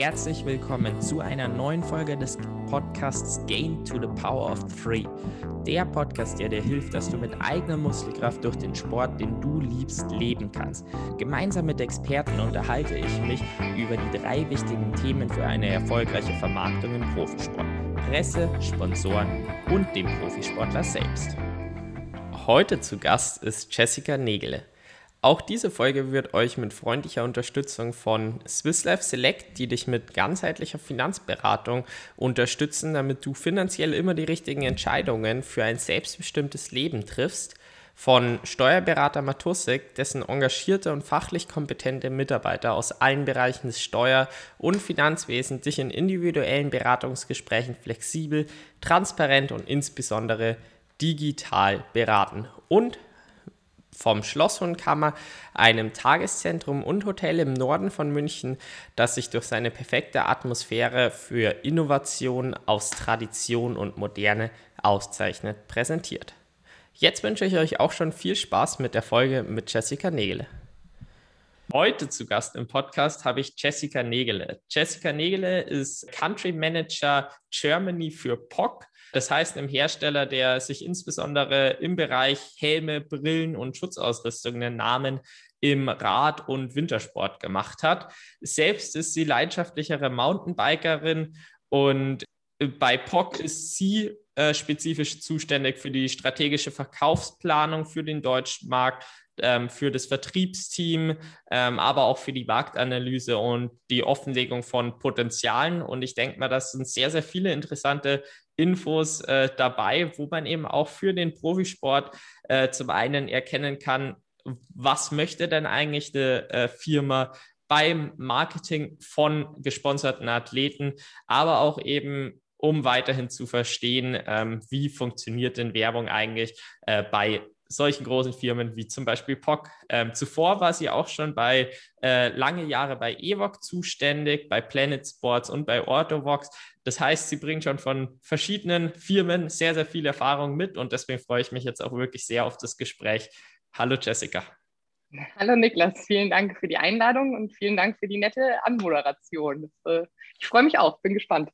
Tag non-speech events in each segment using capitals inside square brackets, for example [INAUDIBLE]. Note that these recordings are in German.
Herzlich willkommen zu einer neuen Folge des Podcasts Gain to the Power of Three. Der Podcast, der dir hilft, dass du mit eigener Muskelkraft durch den Sport, den du liebst, leben kannst. Gemeinsam mit Experten unterhalte ich mich über die drei wichtigen Themen für eine erfolgreiche Vermarktung im Profisport. Presse, Sponsoren und dem Profisportler selbst. Heute zu Gast ist Jessica Nägele. Auch diese Folge wird euch mit freundlicher Unterstützung von Swiss Life Select, die dich mit ganzheitlicher Finanzberatung unterstützen, damit du finanziell immer die richtigen Entscheidungen für ein selbstbestimmtes Leben triffst, von Steuerberater Matussek, dessen engagierte und fachlich kompetente Mitarbeiter aus allen Bereichen des Steuer- und Finanzwesens dich in individuellen Beratungsgesprächen flexibel, transparent und insbesondere digital beraten. Und vom Schlosshundkammer, einem Tageszentrum und Hotel im Norden von München, das sich durch seine perfekte Atmosphäre für Innovation aus Tradition und Moderne auszeichnet, präsentiert. Jetzt wünsche ich euch auch schon viel Spaß mit der Folge mit Jessica Nägele. Heute zu Gast im Podcast habe ich Jessica Nägele. Jessica Nägele ist Country Manager Germany für POC das heißt, einem Hersteller, der sich insbesondere im Bereich Helme, Brillen und Schutzausrüstung einen Namen im Rad- und Wintersport gemacht hat. Selbst ist sie leidenschaftlichere Mountainbikerin und bei POC ist sie äh, spezifisch zuständig für die strategische Verkaufsplanung für den deutschen Markt, ähm, für das Vertriebsteam, ähm, aber auch für die Marktanalyse und die Offenlegung von Potenzialen. Und ich denke mal, das sind sehr, sehr viele interessante Infos äh, dabei, wo man eben auch für den Profisport äh, zum einen erkennen kann, was möchte denn eigentlich eine äh, Firma beim Marketing von gesponserten Athleten, aber auch eben um weiterhin zu verstehen, ähm, wie funktioniert denn Werbung eigentlich äh, bei solchen großen Firmen wie zum Beispiel POC. Ähm, zuvor war sie auch schon bei äh, lange Jahre bei Evoc zuständig, bei Planet Sports und bei Orthovox. Das heißt, sie bringt schon von verschiedenen Firmen sehr, sehr viel Erfahrung mit und deswegen freue ich mich jetzt auch wirklich sehr auf das Gespräch. Hallo Jessica. Hallo Niklas, vielen Dank für die Einladung und vielen Dank für die nette Anmoderation. Äh, ich freue mich auch, bin gespannt.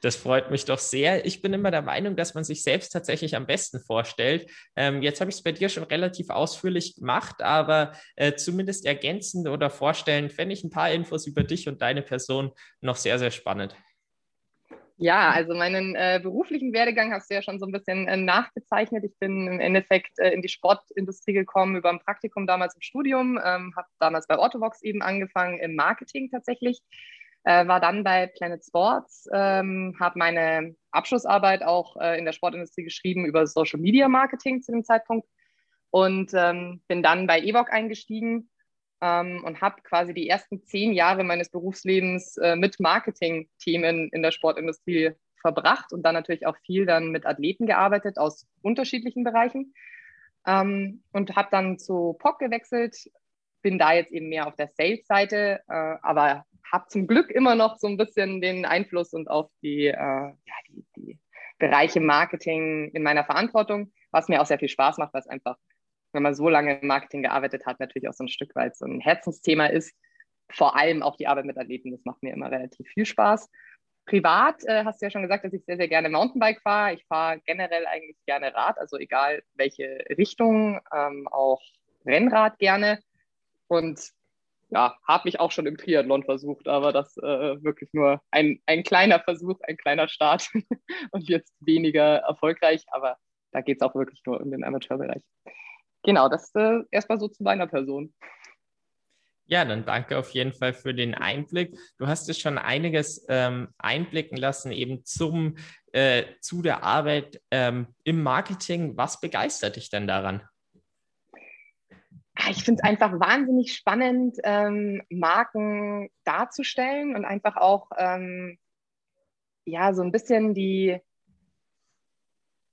Das freut mich doch sehr. Ich bin immer der Meinung, dass man sich selbst tatsächlich am besten vorstellt. Ähm, jetzt habe ich es bei dir schon relativ ausführlich gemacht, aber äh, zumindest ergänzend oder vorstellend fände ich ein paar Infos über dich und deine Person noch sehr, sehr spannend. Ja, also meinen äh, beruflichen Werdegang hast du ja schon so ein bisschen äh, nachgezeichnet. Ich bin im Endeffekt äh, in die Sportindustrie gekommen über ein Praktikum damals im Studium, ähm, habe damals bei Orthovox eben angefangen im Marketing tatsächlich äh, war dann bei Planet Sports, ähm, habe meine Abschlussarbeit auch äh, in der Sportindustrie geschrieben über Social Media Marketing zu dem Zeitpunkt und ähm, bin dann bei Evoc eingestiegen ähm, und habe quasi die ersten zehn Jahre meines Berufslebens äh, mit Marketing-Themen in der Sportindustrie verbracht und dann natürlich auch viel dann mit Athleten gearbeitet aus unterschiedlichen Bereichen ähm, und habe dann zu POC gewechselt, bin da jetzt eben mehr auf der Sales-Seite, äh, aber habe zum Glück immer noch so ein bisschen den Einfluss und auch die, äh, ja, die, die Bereiche Marketing in meiner Verantwortung, was mir auch sehr viel Spaß macht, was einfach, wenn man so lange im Marketing gearbeitet hat, natürlich auch so ein Stück weit so ein Herzensthema ist. Vor allem auch die Arbeit mit Athleten, das macht mir immer relativ viel Spaß. Privat äh, hast du ja schon gesagt, dass ich sehr, sehr gerne Mountainbike fahre. Ich fahre generell eigentlich gerne Rad, also egal welche Richtung, ähm, auch Rennrad gerne. Und ja, habe mich auch schon im Triathlon versucht, aber das äh, wirklich nur ein, ein kleiner Versuch, ein kleiner Start [LAUGHS] und jetzt weniger erfolgreich, aber da geht es auch wirklich nur um den Amateurbereich. Genau, das äh, erstmal so zu meiner Person. Ja, dann danke auf jeden Fall für den Einblick. Du hast es schon einiges ähm, einblicken lassen, eben zum, äh, zu der Arbeit ähm, im Marketing. Was begeistert dich denn daran? Ich finde es einfach wahnsinnig spannend, ähm, Marken darzustellen und einfach auch ähm, ja so ein bisschen die,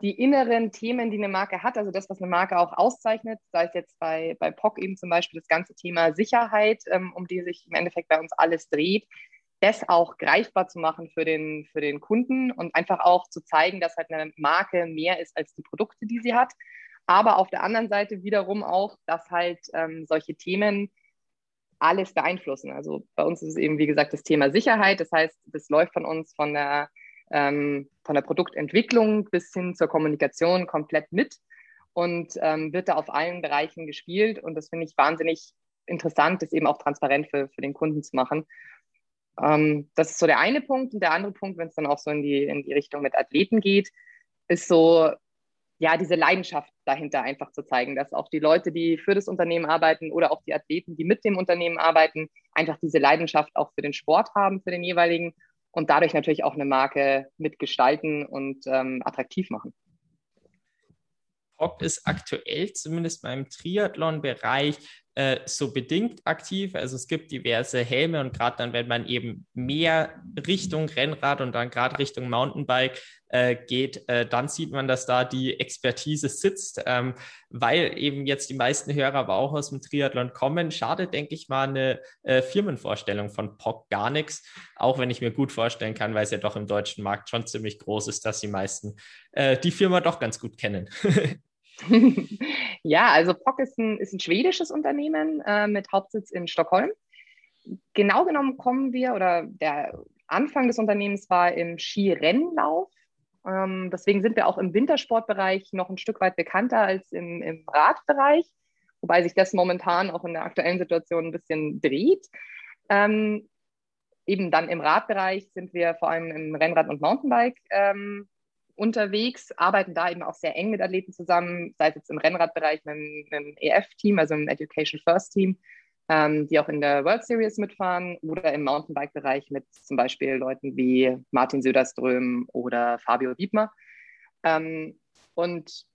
die inneren Themen, die eine Marke hat, also das, was eine Marke auch auszeichnet, sei es jetzt bei, bei POC eben zum Beispiel das ganze Thema Sicherheit, ähm, um die sich im Endeffekt bei uns alles dreht, das auch greifbar zu machen für den, für den Kunden und einfach auch zu zeigen, dass halt eine Marke mehr ist als die Produkte, die sie hat aber auf der anderen Seite wiederum auch, dass halt ähm, solche Themen alles beeinflussen. Also bei uns ist es eben, wie gesagt, das Thema Sicherheit. Das heißt, das läuft von uns von der, ähm, von der Produktentwicklung bis hin zur Kommunikation komplett mit und ähm, wird da auf allen Bereichen gespielt. Und das finde ich wahnsinnig interessant, das eben auch transparent für, für den Kunden zu machen. Ähm, das ist so der eine Punkt. Und der andere Punkt, wenn es dann auch so in die, in die Richtung mit Athleten geht, ist so, ja, diese Leidenschaft dahinter einfach zu zeigen, dass auch die Leute, die für das Unternehmen arbeiten oder auch die Athleten, die mit dem Unternehmen arbeiten, einfach diese Leidenschaft auch für den Sport haben, für den jeweiligen und dadurch natürlich auch eine Marke mitgestalten und ähm, attraktiv machen. POC ist aktuell zumindest beim Triathlon-Bereich äh, so bedingt aktiv. Also es gibt diverse Helme und gerade dann, wenn man eben mehr Richtung Rennrad und dann gerade Richtung Mountainbike äh, geht, äh, dann sieht man, dass da die Expertise sitzt, ähm, weil eben jetzt die meisten Hörer aber auch aus dem Triathlon kommen. Schade, denke ich mal, eine äh, Firmenvorstellung von POC gar nichts, auch wenn ich mir gut vorstellen kann, weil es ja doch im deutschen Markt schon ziemlich groß ist, dass die meisten äh, die Firma doch ganz gut kennen. [LAUGHS] ja, also POC ist ein, ist ein schwedisches Unternehmen äh, mit Hauptsitz in Stockholm. Genau genommen kommen wir, oder der Anfang des Unternehmens war im Skirennlauf. Ähm, deswegen sind wir auch im Wintersportbereich noch ein Stück weit bekannter als im, im Radbereich, wobei sich das momentan auch in der aktuellen Situation ein bisschen dreht. Ähm, eben dann im Radbereich sind wir vor allem im Rennrad- und Mountainbike ähm, unterwegs, arbeiten da eben auch sehr eng mit Athleten zusammen, sei es jetzt im Rennradbereich mit, mit dem EF-Team, also im Education First Team, ähm, die auch in der World Series mitfahren oder im Mountainbike-Bereich mit zum Beispiel Leuten wie Martin Söderström oder Fabio Wiedmer. Ähm, und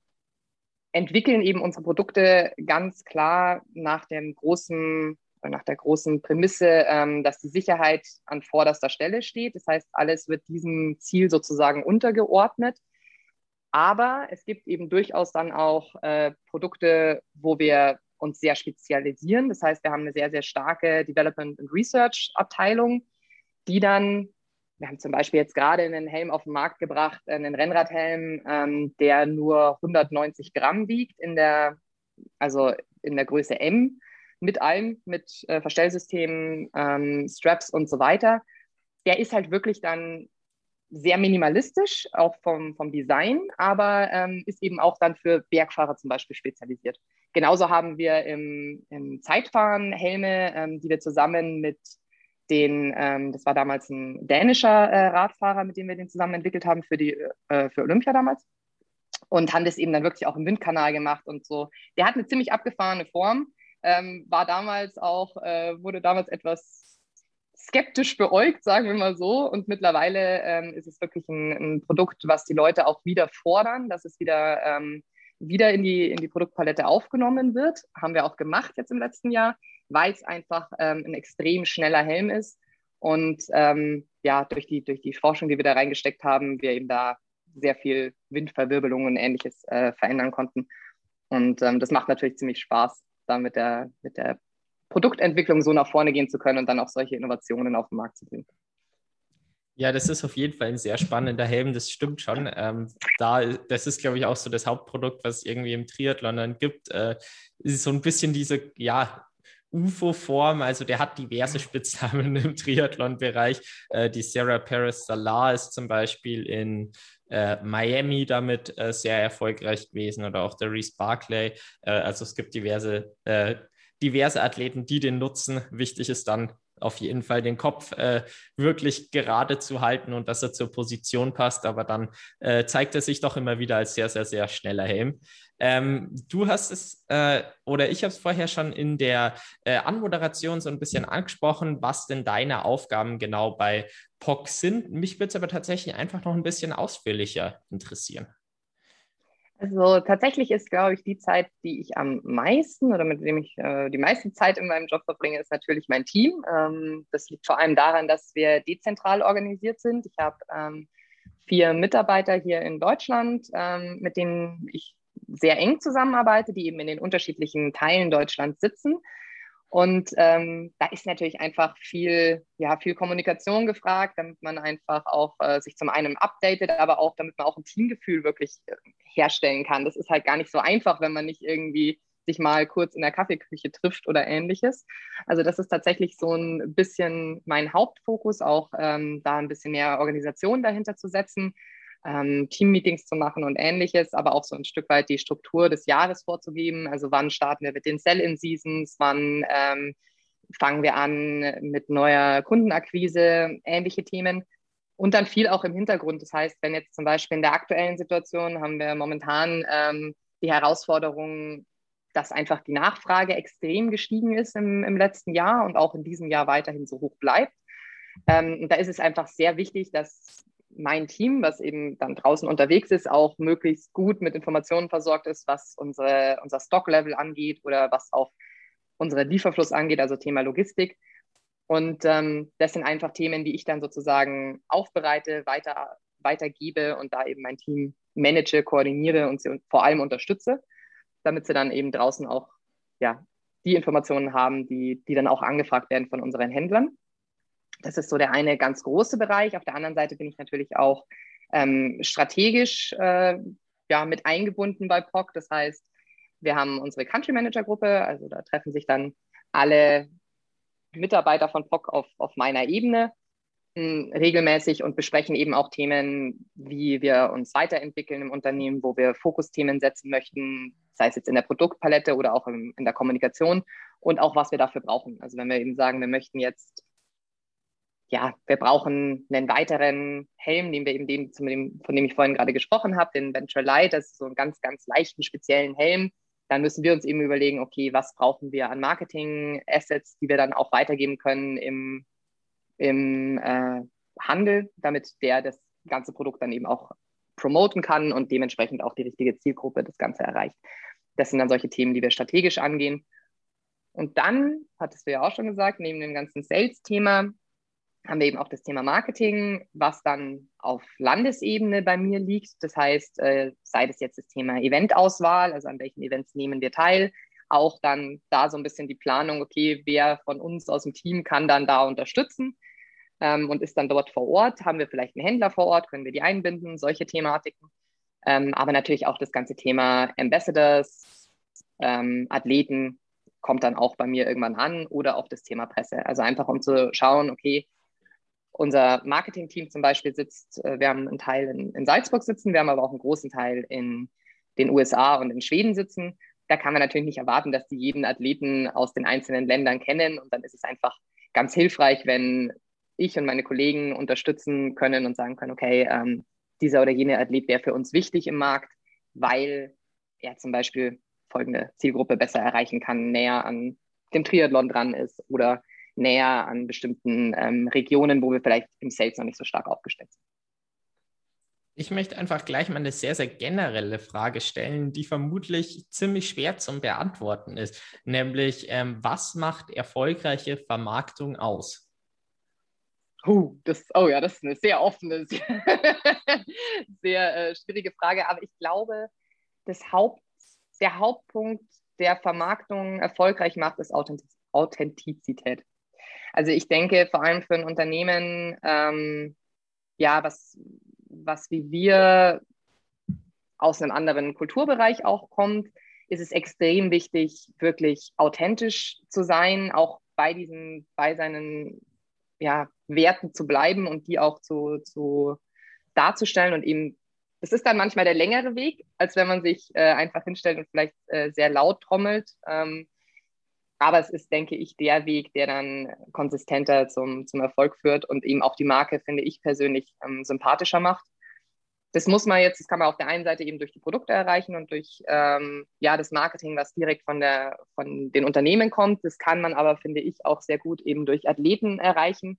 entwickeln eben unsere Produkte ganz klar nach dem großen nach der großen Prämisse, ähm, dass die Sicherheit an vorderster Stelle steht. Das heißt, alles wird diesem Ziel sozusagen untergeordnet. Aber es gibt eben durchaus dann auch äh, Produkte, wo wir uns sehr spezialisieren. Das heißt, wir haben eine sehr, sehr starke Development and Research Abteilung, die dann, wir haben zum Beispiel jetzt gerade einen Helm auf den Markt gebracht, einen Rennradhelm, ähm, der nur 190 Gramm wiegt in der, also in der Größe M mit allem, mit äh, Verstellsystemen, ähm, Straps und so weiter. Der ist halt wirklich dann sehr minimalistisch, auch vom, vom Design, aber ähm, ist eben auch dann für Bergfahrer zum Beispiel spezialisiert. Genauso haben wir im, im Zeitfahren Helme, ähm, die wir zusammen mit den, ähm, das war damals ein dänischer äh, Radfahrer, mit dem wir den zusammen entwickelt haben für, die, äh, für Olympia damals. Und haben das eben dann wirklich auch im Windkanal gemacht und so. Der hat eine ziemlich abgefahrene Form, ähm, war damals auch, äh, wurde damals etwas skeptisch beäugt, sagen wir mal so. Und mittlerweile ähm, ist es wirklich ein, ein, Produkt, was die Leute auch wieder fordern, dass es wieder, ähm, wieder in, die, in die Produktpalette aufgenommen wird. Haben wir auch gemacht jetzt im letzten Jahr, weil es einfach ähm, ein extrem schneller Helm ist. Und ähm, ja, durch die, durch die Forschung, die wir da reingesteckt haben, wir eben da sehr viel Windverwirbelung und ähnliches äh, verändern konnten. Und ähm, das macht natürlich ziemlich Spaß, da mit der, mit der Produktentwicklung so nach vorne gehen zu können und dann auch solche Innovationen auf den Markt zu bringen. Ja, das ist auf jeden Fall ein sehr spannender Helm, das stimmt schon. Ähm, da, das ist, glaube ich, auch so das Hauptprodukt, was es irgendwie im Triathlon dann gibt. Äh, ist so ein bisschen diese, ja, UFO-Form, also der hat diverse Spitznamen [LAUGHS] im Triathlon-Bereich. Äh, die Sarah Perez Salar ist zum Beispiel in äh, Miami damit äh, sehr erfolgreich gewesen oder auch der Reese Barclay. Äh, also es gibt diverse, äh, diverse Athleten, die den nutzen. Wichtig ist dann auf jeden Fall den Kopf äh, wirklich gerade zu halten und dass er zur Position passt. Aber dann äh, zeigt er sich doch immer wieder als sehr, sehr, sehr schneller Helm. Ähm, du hast es, äh, oder ich habe es vorher schon in der äh, Anmoderation so ein bisschen angesprochen, was denn deine Aufgaben genau bei POC sind. Mich würde es aber tatsächlich einfach noch ein bisschen ausführlicher interessieren. Also tatsächlich ist, glaube ich, die Zeit, die ich am meisten oder mit dem ich äh, die meiste Zeit in meinem Job verbringe, ist natürlich mein Team. Ähm, das liegt vor allem daran, dass wir dezentral organisiert sind. Ich habe ähm, vier Mitarbeiter hier in Deutschland, ähm, mit denen ich sehr eng zusammenarbeite, die eben in den unterschiedlichen Teilen Deutschlands sitzen. Und ähm, da ist natürlich einfach viel, ja, viel Kommunikation gefragt, damit man einfach auch äh, sich zum einen updatet, aber auch damit man auch ein Teamgefühl wirklich äh, herstellen kann. Das ist halt gar nicht so einfach, wenn man nicht irgendwie sich mal kurz in der Kaffeeküche trifft oder ähnliches. Also das ist tatsächlich so ein bisschen mein Hauptfokus, auch ähm, da ein bisschen mehr Organisation dahinter zu setzen, ähm, Teammeetings zu machen und ähnliches, aber auch so ein Stück weit die Struktur des Jahres vorzugeben. Also wann starten wir mit den Sell-in-Seasons, wann ähm, fangen wir an mit neuer Kundenakquise, ähnliche Themen. Und dann viel auch im Hintergrund. Das heißt, wenn jetzt zum Beispiel in der aktuellen Situation haben wir momentan ähm, die Herausforderung, dass einfach die Nachfrage extrem gestiegen ist im, im letzten Jahr und auch in diesem Jahr weiterhin so hoch bleibt. Ähm, da ist es einfach sehr wichtig, dass mein Team, was eben dann draußen unterwegs ist, auch möglichst gut mit Informationen versorgt ist, was unsere, unser Stocklevel angeht oder was auch unseren Lieferfluss angeht, also Thema Logistik. Und ähm, das sind einfach Themen, die ich dann sozusagen aufbereite, weiter, weitergebe und da eben mein Team manage, koordiniere und sie vor allem unterstütze, damit sie dann eben draußen auch ja, die Informationen haben, die, die dann auch angefragt werden von unseren Händlern. Das ist so der eine ganz große Bereich. Auf der anderen Seite bin ich natürlich auch ähm, strategisch äh, ja, mit eingebunden bei POC. Das heißt, wir haben unsere Country Manager Gruppe, also da treffen sich dann alle Mitarbeiter von POC auf, auf meiner Ebene hm, regelmäßig und besprechen eben auch Themen, wie wir uns weiterentwickeln im Unternehmen, wo wir Fokusthemen setzen möchten, sei es jetzt in der Produktpalette oder auch in, in der Kommunikation und auch was wir dafür brauchen. Also wenn wir eben sagen, wir möchten jetzt, ja, wir brauchen einen weiteren Helm, den wir eben den, von dem ich vorhin gerade gesprochen habe, den Venture Light, das ist so einen ganz, ganz leichten, speziellen Helm, dann müssen wir uns eben überlegen, okay, was brauchen wir an Marketing-Assets, die wir dann auch weitergeben können im, im äh, Handel, damit der das ganze Produkt dann eben auch promoten kann und dementsprechend auch die richtige Zielgruppe das Ganze erreicht. Das sind dann solche Themen, die wir strategisch angehen. Und dann, hattest du ja auch schon gesagt, neben dem ganzen Sales-Thema haben wir eben auch das Thema Marketing, was dann auf Landesebene bei mir liegt. Das heißt, äh, sei das jetzt das Thema Eventauswahl, also an welchen Events nehmen wir teil, auch dann da so ein bisschen die Planung, okay, wer von uns aus dem Team kann dann da unterstützen ähm, und ist dann dort vor Ort. Haben wir vielleicht einen Händler vor Ort, können wir die einbinden, solche Thematiken. Ähm, aber natürlich auch das ganze Thema Ambassadors, ähm, Athleten kommt dann auch bei mir irgendwann an oder auch das Thema Presse. Also einfach um zu schauen, okay, unser Marketing-Team zum Beispiel sitzt, äh, wir haben einen Teil in, in, Salzburg sitzen, wir haben aber auch einen großen Teil in den USA und in Schweden sitzen. Da kann man natürlich nicht erwarten, dass die jeden Athleten aus den einzelnen Ländern kennen. Und dann ist es einfach ganz hilfreich, wenn ich und meine Kollegen unterstützen können und sagen können, okay, ähm, dieser oder jene Athlet wäre für uns wichtig im Markt, weil er zum Beispiel folgende Zielgruppe besser erreichen kann, näher an dem Triathlon dran ist oder näher an bestimmten ähm, Regionen, wo wir vielleicht im Sales noch nicht so stark aufgestellt sind. Ich möchte einfach gleich mal eine sehr, sehr generelle Frage stellen, die vermutlich ziemlich schwer zum Beantworten ist, nämlich ähm, was macht erfolgreiche Vermarktung aus? Oh, das, oh ja, das ist eine sehr offene, sehr, [LAUGHS] sehr äh, schwierige Frage, aber ich glaube, das Haupt, der Hauptpunkt, der Vermarktung erfolgreich macht, ist Authentizität. Also ich denke, vor allem für ein Unternehmen, ähm, ja, was, was wie wir aus einem anderen Kulturbereich auch kommt, ist es extrem wichtig, wirklich authentisch zu sein, auch bei diesen, bei seinen ja, Werten zu bleiben und die auch zu, zu darzustellen und eben das ist dann manchmal der längere Weg, als wenn man sich äh, einfach hinstellt und vielleicht äh, sehr laut trommelt. Ähm, aber es ist, denke ich, der Weg, der dann konsistenter zum, zum Erfolg führt und eben auch die Marke, finde ich persönlich, ähm, sympathischer macht. Das muss man jetzt, das kann man auf der einen Seite eben durch die Produkte erreichen und durch ähm, ja, das Marketing, was direkt von, der, von den Unternehmen kommt. Das kann man aber, finde ich, auch sehr gut eben durch Athleten erreichen,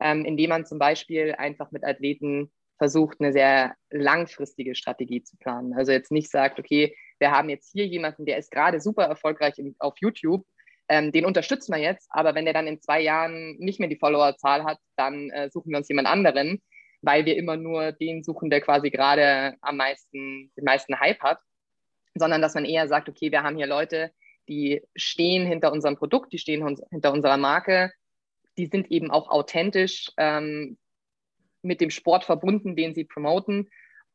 ähm, indem man zum Beispiel einfach mit Athleten versucht, eine sehr langfristige Strategie zu planen. Also jetzt nicht sagt, okay, wir haben jetzt hier jemanden, der ist gerade super erfolgreich auf YouTube ähm, den unterstützen wir jetzt, aber wenn der dann in zwei Jahren nicht mehr die Followerzahl hat, dann äh, suchen wir uns jemand anderen, weil wir immer nur den suchen, der quasi gerade am meisten, den meisten Hype hat, sondern dass man eher sagt, okay, wir haben hier Leute, die stehen hinter unserem Produkt, die stehen hinter unserer Marke, die sind eben auch authentisch ähm, mit dem Sport verbunden, den sie promoten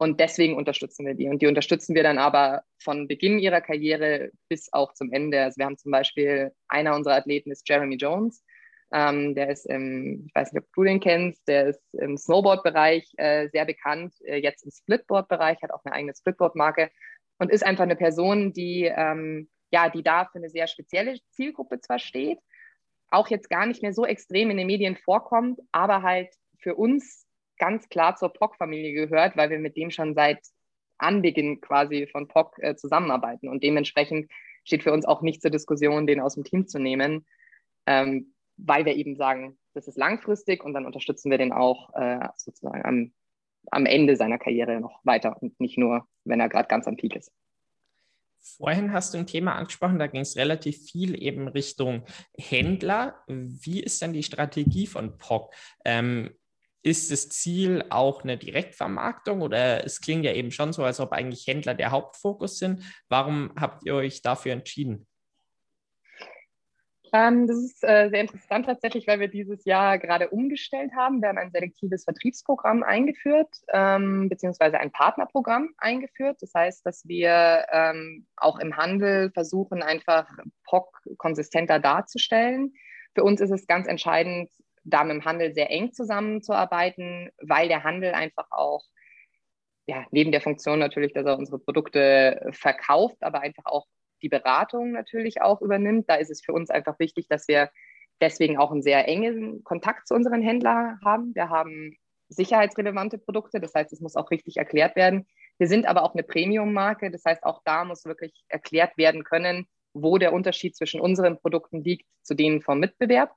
Und deswegen unterstützen wir die. Und die unterstützen wir dann aber von Beginn ihrer Karriere bis auch zum Ende. Also wir haben zum Beispiel, einer unserer Athleten ist Jeremy Jones. Ähm, der ist im, ich weiß nicht, ob du den kennst, der ist im Snowboard-Bereich äh, sehr bekannt, äh, jetzt im Splitboard-Bereich, hat auch eine eigene Splitboard-Marke und ist einfach eine Person, die, ähm, ja, die da für eine sehr spezielle Zielgruppe zwar steht, auch jetzt gar nicht mehr so extrem in den Medien vorkommt, aber halt für uns ganz klar zur POC-Familie gehört, weil wir mit dem schon seit Anbeginn quasi von POC äh, zusammenarbeiten. Und dementsprechend steht für uns auch nicht zur Diskussion, den aus dem Team zu nehmen, ähm, weil wir eben sagen, das ist langfristig und dann unterstützen wir den auch äh, sozusagen am, am Ende seiner Karriere noch weiter und nicht nur, wenn er gerade ganz am Peak ist. Vorhin hast du ein Thema angesprochen, da ging es relativ viel eben Richtung Händler. Wie ist denn die Strategie von POC? Ähm, ist das Ziel auch eine Direktvermarktung oder es klingt ja eben schon so, als ob eigentlich Händler der Hauptfokus sind. Warum habt ihr euch dafür entschieden? Ähm, das ist äh, sehr interessant tatsächlich, weil wir dieses Jahr gerade umgestellt haben. Wir haben ein selektives Vertriebsprogramm eingeführt, ähm, beziehungsweise ein Partnerprogramm eingeführt. Das heißt, dass wir ähm, auch im Handel versuchen, einfach POC konsistenter darzustellen. Für uns ist es ganz entscheidend, da mit dem Handel sehr eng zusammenzuarbeiten, weil der Handel einfach auch, ja, neben der Funktion natürlich, dass er unsere Produkte verkauft, aber einfach auch die Beratung natürlich auch übernimmt. Da ist es für uns einfach wichtig, dass wir deswegen auch einen sehr engen Kontakt zu unseren Händlern haben. Wir haben sicherheitsrelevante Produkte, das heißt, es muss auch richtig erklärt werden. Wir sind aber auch eine Premium-Marke, das heißt, auch da muss wirklich erklärt werden können, wo der Unterschied zwischen unseren Produkten liegt zu denen vom Mitbewerb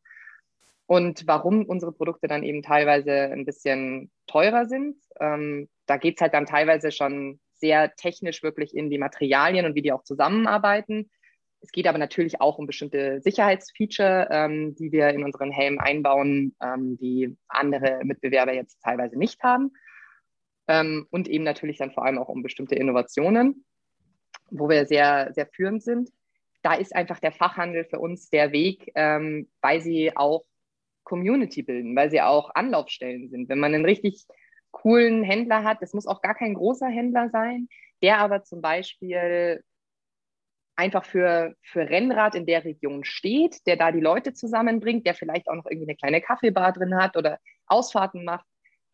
und warum unsere Produkte dann eben teilweise ein bisschen teurer sind. Ähm, da geht es halt dann teilweise schon sehr technisch wirklich in die Materialien und wie die auch zusammenarbeiten. Es geht aber natürlich auch um bestimmte Sicherheitsfeature, ähm, die wir in unseren Helmen einbauen, ähm, die andere Mitbewerber jetzt teilweise nicht haben. Ähm, und eben natürlich dann vor allem auch um bestimmte Innovationen, wo wir sehr, sehr führend sind. Da ist einfach der Fachhandel für uns der Weg, ähm, weil sie auch Community bilden, weil sie auch Anlaufstellen sind. Wenn man einen richtig coolen Händler hat, das muss auch gar kein großer Händler sein, der aber zum Beispiel einfach für, für Rennrad in der Region steht, der da die Leute zusammenbringt, der vielleicht auch noch irgendwie eine kleine Kaffeebar drin hat oder Ausfahrten macht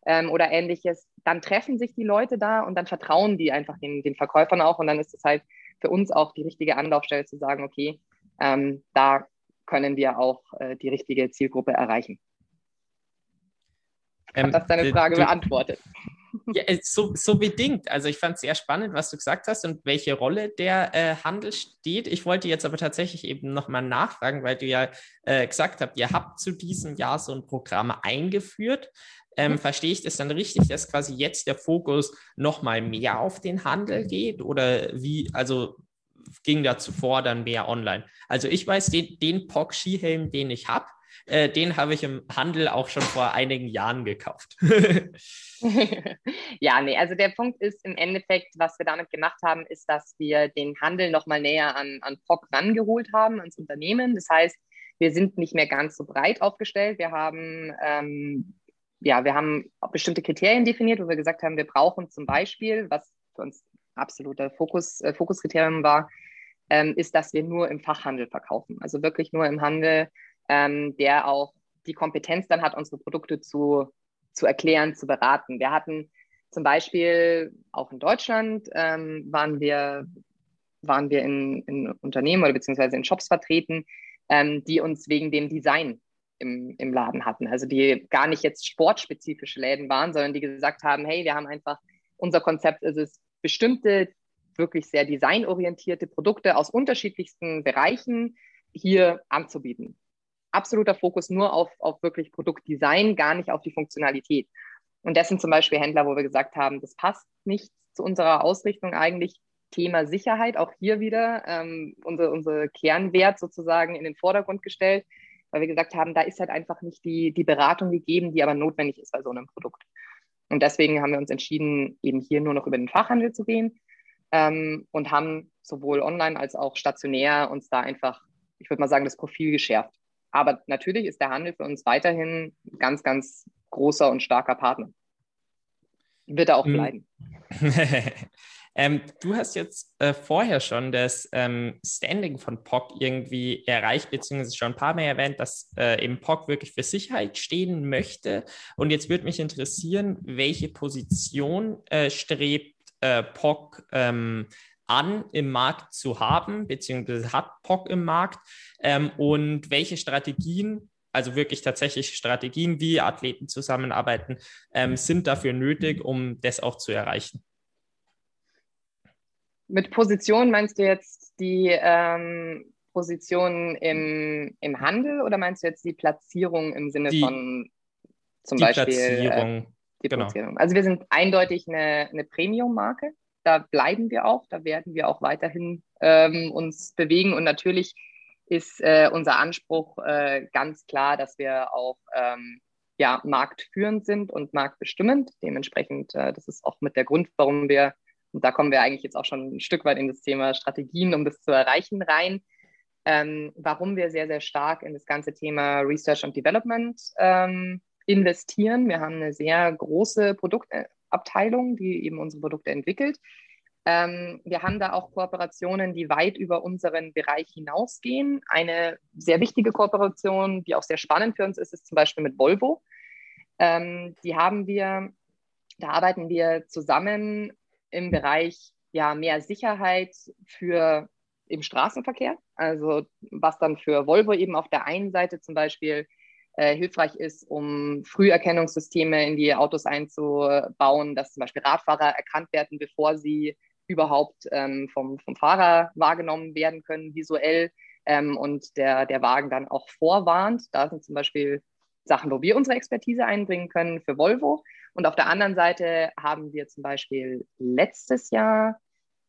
ähm, oder ähnliches, dann treffen sich die Leute da und dann vertrauen die einfach den, den Verkäufern auch und dann ist es halt für uns auch die richtige Anlaufstelle zu sagen, okay, ähm, da können wir auch äh, die richtige Zielgruppe erreichen. Ähm, Hat das deine Frage du, beantwortet? Ja, äh, so, so bedingt. Also ich fand es sehr spannend, was du gesagt hast und welche Rolle der äh, Handel steht. Ich wollte jetzt aber tatsächlich eben nochmal nachfragen, weil du ja äh, gesagt hast, ihr habt zu diesem Jahr so ein Programm eingeführt. Ähm, mhm. verstehe ich das dann richtig, dass quasi jetzt der Fokus nochmal mehr auf den Handel geht? Oder wie, also ging da zuvor dann mehr online. Also ich weiß, den, den POC-Skihelm, den ich habe, äh, den habe ich im Handel auch schon vor einigen Jahren gekauft. [LAUGHS] ja, nee, also der Punkt ist im Endeffekt, was wir damit gemacht haben, ist, dass wir den Handel nochmal näher an, an POC rangeholt haben, ans Unternehmen. Das heißt, wir sind nicht mehr ganz so breit aufgestellt. Wir haben ähm, ja, wir haben bestimmte Kriterien definiert, wo wir gesagt haben, wir brauchen zum Beispiel, was für uns absoluter Fokus, äh, Fokuskriterium war, ähm, ist, dass wir nur im Fachhandel verkaufen. Also wirklich nur im Handel, ähm, der auch die Kompetenz dann hat, unsere Produkte zu, zu erklären, zu beraten. Wir hatten zum Beispiel auch in Deutschland ähm, waren wir, waren wir in, in Unternehmen oder beziehungsweise in Shops vertreten, ähm, die uns wegen dem Design im, im Laden hatten. Also die gar nicht jetzt sportspezifische Läden waren, sondern die gesagt haben, hey, wir haben einfach, unser Konzept ist es, bestimmte wirklich sehr designorientierte Produkte aus unterschiedlichsten Bereichen hier anzubieten. Absoluter Fokus nur auf, auf wirklich Produktdesign, gar nicht auf die Funktionalität. Und das sind zum Beispiel Händler, wo wir gesagt haben, das passt nicht zu unserer Ausrichtung eigentlich. Thema Sicherheit, auch hier wieder ähm, unsere, unsere Kernwert sozusagen in den Vordergrund gestellt, weil wir gesagt haben, da ist halt einfach nicht die, die Beratung gegeben, die aber notwendig ist bei so einem Produkt. Und deswegen haben wir uns entschieden, eben hier nur noch über den Fachhandel zu gehen ähm, und haben sowohl online als auch stationär uns da einfach, ich würde mal sagen, das Profil geschärft. Aber natürlich ist der Handel für uns weiterhin ganz, ganz großer und starker Partner. Wird er auch hm. bleiben. [LAUGHS] ähm, du hast jetzt äh, vorher schon das ähm, Standing von POC irgendwie erreicht, beziehungsweise schon ein paar Mal erwähnt, dass äh, eben POC wirklich für Sicherheit stehen möchte. Und jetzt würde mich interessieren, welche Position äh, strebt äh, POC ähm, an, im Markt zu haben, beziehungsweise hat POC im Markt ähm, und welche Strategien also wirklich tatsächlich Strategien, wie Athleten zusammenarbeiten, ähm, sind dafür nötig, um das auch zu erreichen. Mit Position meinst du jetzt die ähm, Position im, im Handel oder meinst du jetzt die Platzierung im Sinne die, von zum die Beispiel Platzierung. Äh, die genau. Platzierung? Also wir sind eindeutig eine, eine Premium-Marke. Da bleiben wir auch, da werden wir auch weiterhin ähm, uns bewegen und natürlich ist äh, unser Anspruch äh, ganz klar, dass wir auch ähm, ja, marktführend sind und marktbestimmend. Dementsprechend, äh, das ist auch mit der Grund, warum wir, und da kommen wir eigentlich jetzt auch schon ein Stück weit in das Thema Strategien, um das zu erreichen, rein, ähm, warum wir sehr, sehr stark in das ganze Thema Research und Development ähm, investieren. Wir haben eine sehr große Produktabteilung, die eben unsere Produkte entwickelt. Ähm, wir haben da auch Kooperationen, die weit über unseren Bereich hinausgehen. Eine sehr wichtige Kooperation, die auch sehr spannend für uns ist, ist zum Beispiel mit Volvo. Ähm, die haben wir, da arbeiten wir zusammen im Bereich ja, mehr Sicherheit für im Straßenverkehr. Also was dann für Volvo eben auf der einen Seite zum Beispiel äh, hilfreich ist, um Früherkennungssysteme in die Autos einzubauen, dass zum Beispiel Radfahrer erkannt werden, bevor sie überhaupt ähm, vom, vom Fahrer wahrgenommen werden können, visuell, ähm, und der, der Wagen dann auch vorwarnt. Da sind zum Beispiel Sachen, wo wir unsere Expertise einbringen können für Volvo. Und auf der anderen Seite haben wir zum Beispiel letztes Jahr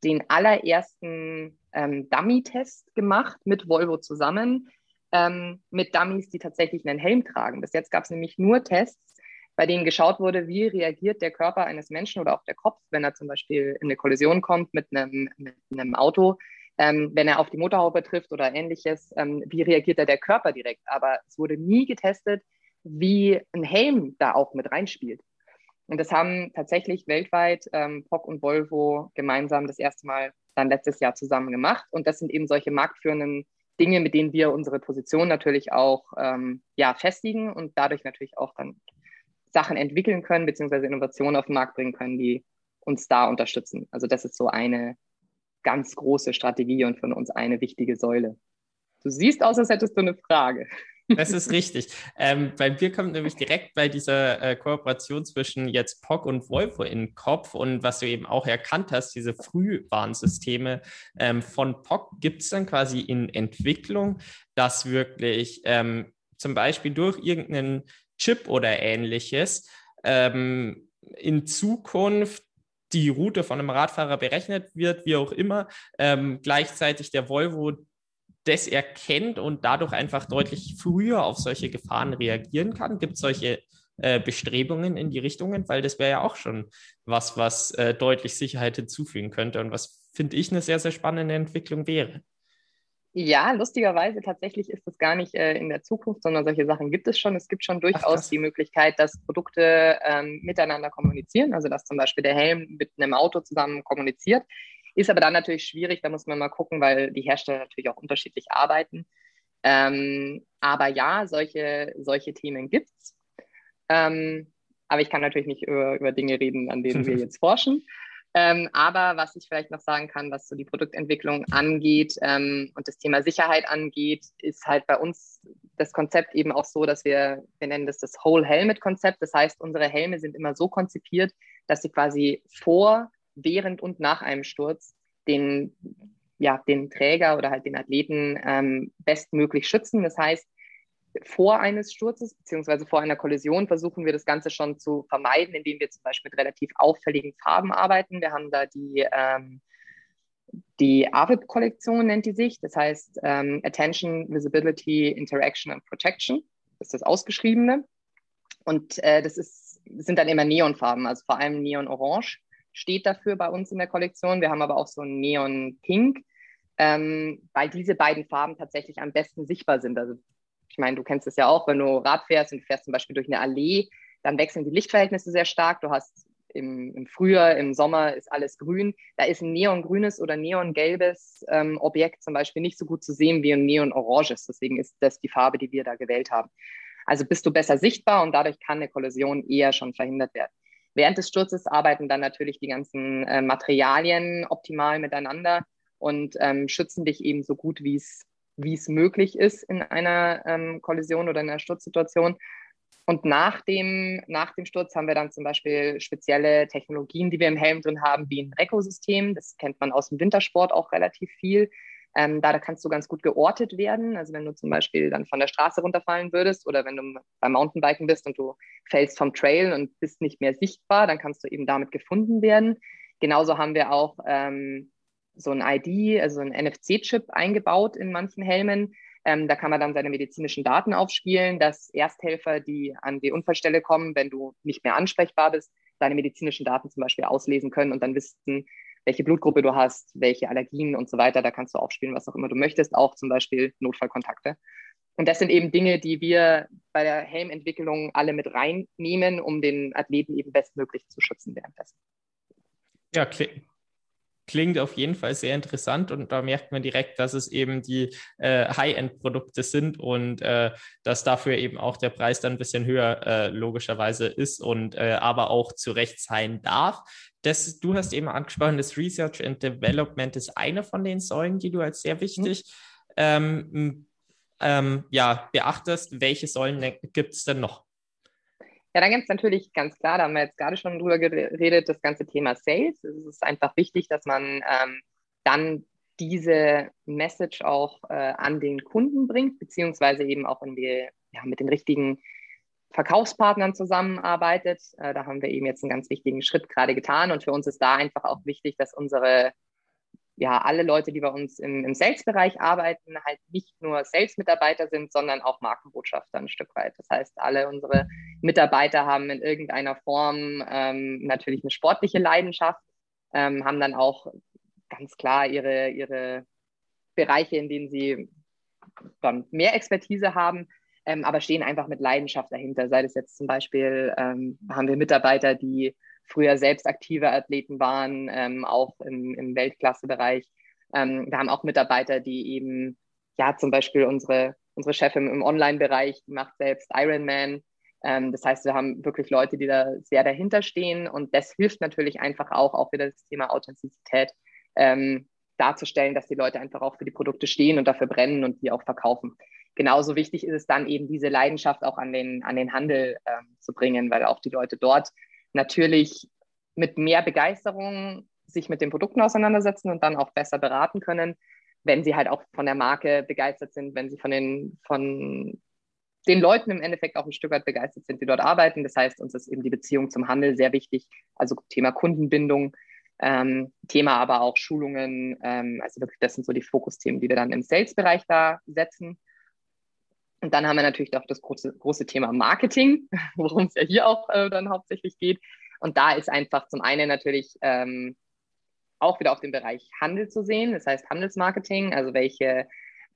den allerersten ähm, Dummy-Test gemacht mit Volvo zusammen, ähm, mit Dummies, die tatsächlich einen Helm tragen. Bis jetzt gab es nämlich nur Tests, bei denen geschaut wurde, wie reagiert der Körper eines Menschen oder auch der Kopf, wenn er zum Beispiel in eine Kollision kommt mit einem, mit einem Auto, ähm, wenn er auf die Motorhaube trifft oder ähnliches, ähm, wie reagiert da der Körper direkt. Aber es wurde nie getestet, wie ein Helm da auch mit reinspielt. Und das haben tatsächlich weltweit ähm, POC und Volvo gemeinsam das erste Mal dann letztes Jahr zusammen gemacht. Und das sind eben solche marktführenden Dinge, mit denen wir unsere Position natürlich auch ähm, ja, festigen und dadurch natürlich auch dann Sachen entwickeln können, beziehungsweise Innovationen auf den Markt bringen können, die uns da unterstützen. Also das ist so eine ganz große Strategie und von uns eine wichtige Säule. Du siehst aus, als hättest du eine Frage. Das ist richtig. Ähm, bei mir kommt nämlich direkt bei dieser äh, Kooperation zwischen jetzt POC und Volvo in den Kopf und was du eben auch erkannt hast, diese Frühwarnsysteme ähm, von POC gibt es dann quasi in Entwicklung, dass wirklich ähm, zum Beispiel durch irgendeinen Chip oder ähnliches ähm, in Zukunft die Route von einem Radfahrer berechnet wird, wie auch immer, ähm, gleichzeitig der Volvo das erkennt und dadurch einfach deutlich früher auf solche Gefahren reagieren kann? Gibt es solche äh, Bestrebungen in die Richtungen? Weil das wäre ja auch schon was, was äh, deutlich Sicherheit hinzufügen könnte und was, finde ich, eine sehr, sehr spannende Entwicklung wäre. Ja, lustigerweise tatsächlich ist das gar nicht äh, in der Zukunft, sondern solche Sachen gibt es schon. Es gibt schon durchaus Ach, die Möglichkeit, dass Produkte ähm, miteinander kommunizieren, also dass zum Beispiel der Helm mit einem Auto zusammen kommuniziert. Ist aber dann natürlich schwierig, da muss man mal gucken, weil die Hersteller natürlich auch unterschiedlich arbeiten. Ähm, aber ja, solche, solche Themen gibt es. Ähm, aber ich kann natürlich nicht über, über Dinge reden, an denen wir [LAUGHS] jetzt forschen. Ähm, aber was ich vielleicht noch sagen kann, was so die Produktentwicklung angeht ähm, und das Thema Sicherheit angeht, ist halt bei uns das Konzept eben auch so, dass wir, wir nennen das das Whole Helmet Konzept. Das heißt, unsere Helme sind immer so konzipiert, dass sie quasi vor, während und nach einem Sturz den, ja, den Träger oder halt den Athleten ähm, bestmöglich schützen. Das heißt, vor eines Sturzes beziehungsweise vor einer Kollision versuchen wir das Ganze schon zu vermeiden, indem wir zum Beispiel mit relativ auffälligen Farben arbeiten. Wir haben da die, ähm, die AVIP-Kollektion, nennt die sich. Das heißt ähm, Attention, Visibility, Interaction and Protection. Das ist das Ausgeschriebene. Und äh, das ist, sind dann immer Neonfarben, also vor allem Neon Orange steht dafür bei uns in der Kollektion. Wir haben aber auch so ein Neon Pink, ähm, weil diese beiden Farben tatsächlich am besten sichtbar sind. Also ich meine, du kennst es ja auch, wenn du Rad fährst und du fährst zum Beispiel durch eine Allee, dann wechseln die Lichtverhältnisse sehr stark. Du hast im, im, Frühjahr, im Sommer ist alles grün. Da ist ein neongrünes oder neongelbes ähm, Objekt zum Beispiel nicht so gut zu sehen wie ein neonoranges. Deswegen ist das die Farbe, die wir da gewählt haben. Also bist du besser sichtbar und dadurch kann eine Kollision eher schon verhindert werden. Während des Sturzes arbeiten dann natürlich die ganzen äh, Materialien optimal miteinander und ähm, schützen dich eben so gut, wie es möglich ist in einer ähm, Kollision oder in einer Sturzsituation. Und nach dem, nach dem Sturz haben wir dann zum Beispiel spezielle Technologien, die wir im Helm drin haben, wie ein Recco-System. Das kennt man aus dem Wintersport auch relativ viel. Ähm, da, da kannst du ganz gut geortet werden. Also wenn du zum Beispiel dann von der Straße runterfallen würdest oder wenn du beim Mountainbiken bist und du fällst vom Trail und bist nicht mehr sichtbar, dann kannst du eben damit gefunden werden. Genauso haben wir auch ähm, so ein ID, also ein NFC-Chip eingebaut in manchen Helmen. Ähm, da kann man dann seine medizinischen Daten aufspielen, dass Ersthelfer, die an die Unfallstelle kommen, wenn du nicht mehr ansprechbar bist, deine medizinischen Daten zum Beispiel auslesen können und dann wissen, welche Blutgruppe du hast, welche Allergien und so weiter. Da kannst du aufspielen, was auch immer du möchtest, auch zum Beispiel Notfallkontakte. Und das sind eben Dinge, die wir bei der Helmentwicklung alle mit reinnehmen, um den Athleten eben bestmöglich zu schützen währenddessen. Ja, klingt auf jeden Fall sehr interessant und da merkt man direkt, dass es eben die äh, High-End-Produkte sind und äh, dass dafür eben auch der Preis dann ein bisschen höher äh, logischerweise ist und äh, aber auch zu Recht sein darf. Das, du hast eben angesprochen, das Research and Development ist eine von den Säulen, die du als sehr wichtig mhm. ähm, ähm, ja, beachtest. Welche Säulen gibt es denn noch? Ja, dann gibt es natürlich ganz klar, da haben wir jetzt gerade schon drüber geredet, das ganze Thema Sales. Es ist einfach wichtig, dass man ähm, dann diese Message auch äh, an den Kunden bringt, beziehungsweise eben auch in die, ja, mit den richtigen Verkaufspartnern zusammenarbeitet. Äh, da haben wir eben jetzt einen ganz wichtigen Schritt gerade getan. Und für uns ist da einfach auch wichtig, dass unsere ja, alle Leute, die bei uns im, im Sales-Bereich arbeiten, halt nicht nur Sales-Mitarbeiter sind, sondern auch Markenbotschafter ein Stück weit. Das heißt, alle unsere Mitarbeiter haben in irgendeiner Form ähm, natürlich eine sportliche Leidenschaft, ähm, haben dann auch ganz klar ihre, ihre Bereiche, in denen sie dann mehr Expertise haben, ähm, aber stehen einfach mit Leidenschaft dahinter. Sei das jetzt zum Beispiel, ähm, haben wir Mitarbeiter, die früher selbst aktive Athleten waren, ähm, auch im, im Weltklassebereich. Ähm, wir haben auch Mitarbeiter, die eben, ja, zum Beispiel unsere, unsere Chefin im Online-Bereich, die macht selbst Ironman. Ähm, das heißt, wir haben wirklich Leute, die da sehr dahinter stehen und das hilft natürlich einfach auch, auch wieder das Thema Authentizität ähm, darzustellen, dass die Leute einfach auch für die Produkte stehen und dafür brennen und die auch verkaufen. Genauso wichtig ist es dann eben, diese Leidenschaft auch an den, an den Handel ähm, zu bringen, weil auch die Leute dort natürlich mit mehr Begeisterung sich mit den Produkten auseinandersetzen und dann auch besser beraten können, wenn sie halt auch von der Marke begeistert sind, wenn sie von den, von den Leuten im Endeffekt auch ein Stück weit begeistert sind, die dort arbeiten. Das heißt, uns ist eben die Beziehung zum Handel sehr wichtig, also Thema Kundenbindung, ähm, Thema aber auch Schulungen. Ähm, also wirklich, das sind so die Fokusthemen, die wir dann im Sales-Bereich da setzen. Und dann haben wir natürlich auch das große, große Thema Marketing, [LAUGHS] worum es ja hier auch äh, dann hauptsächlich geht. Und da ist einfach zum einen natürlich ähm, auch wieder auf den Bereich Handel zu sehen, das heißt Handelsmarketing, also welche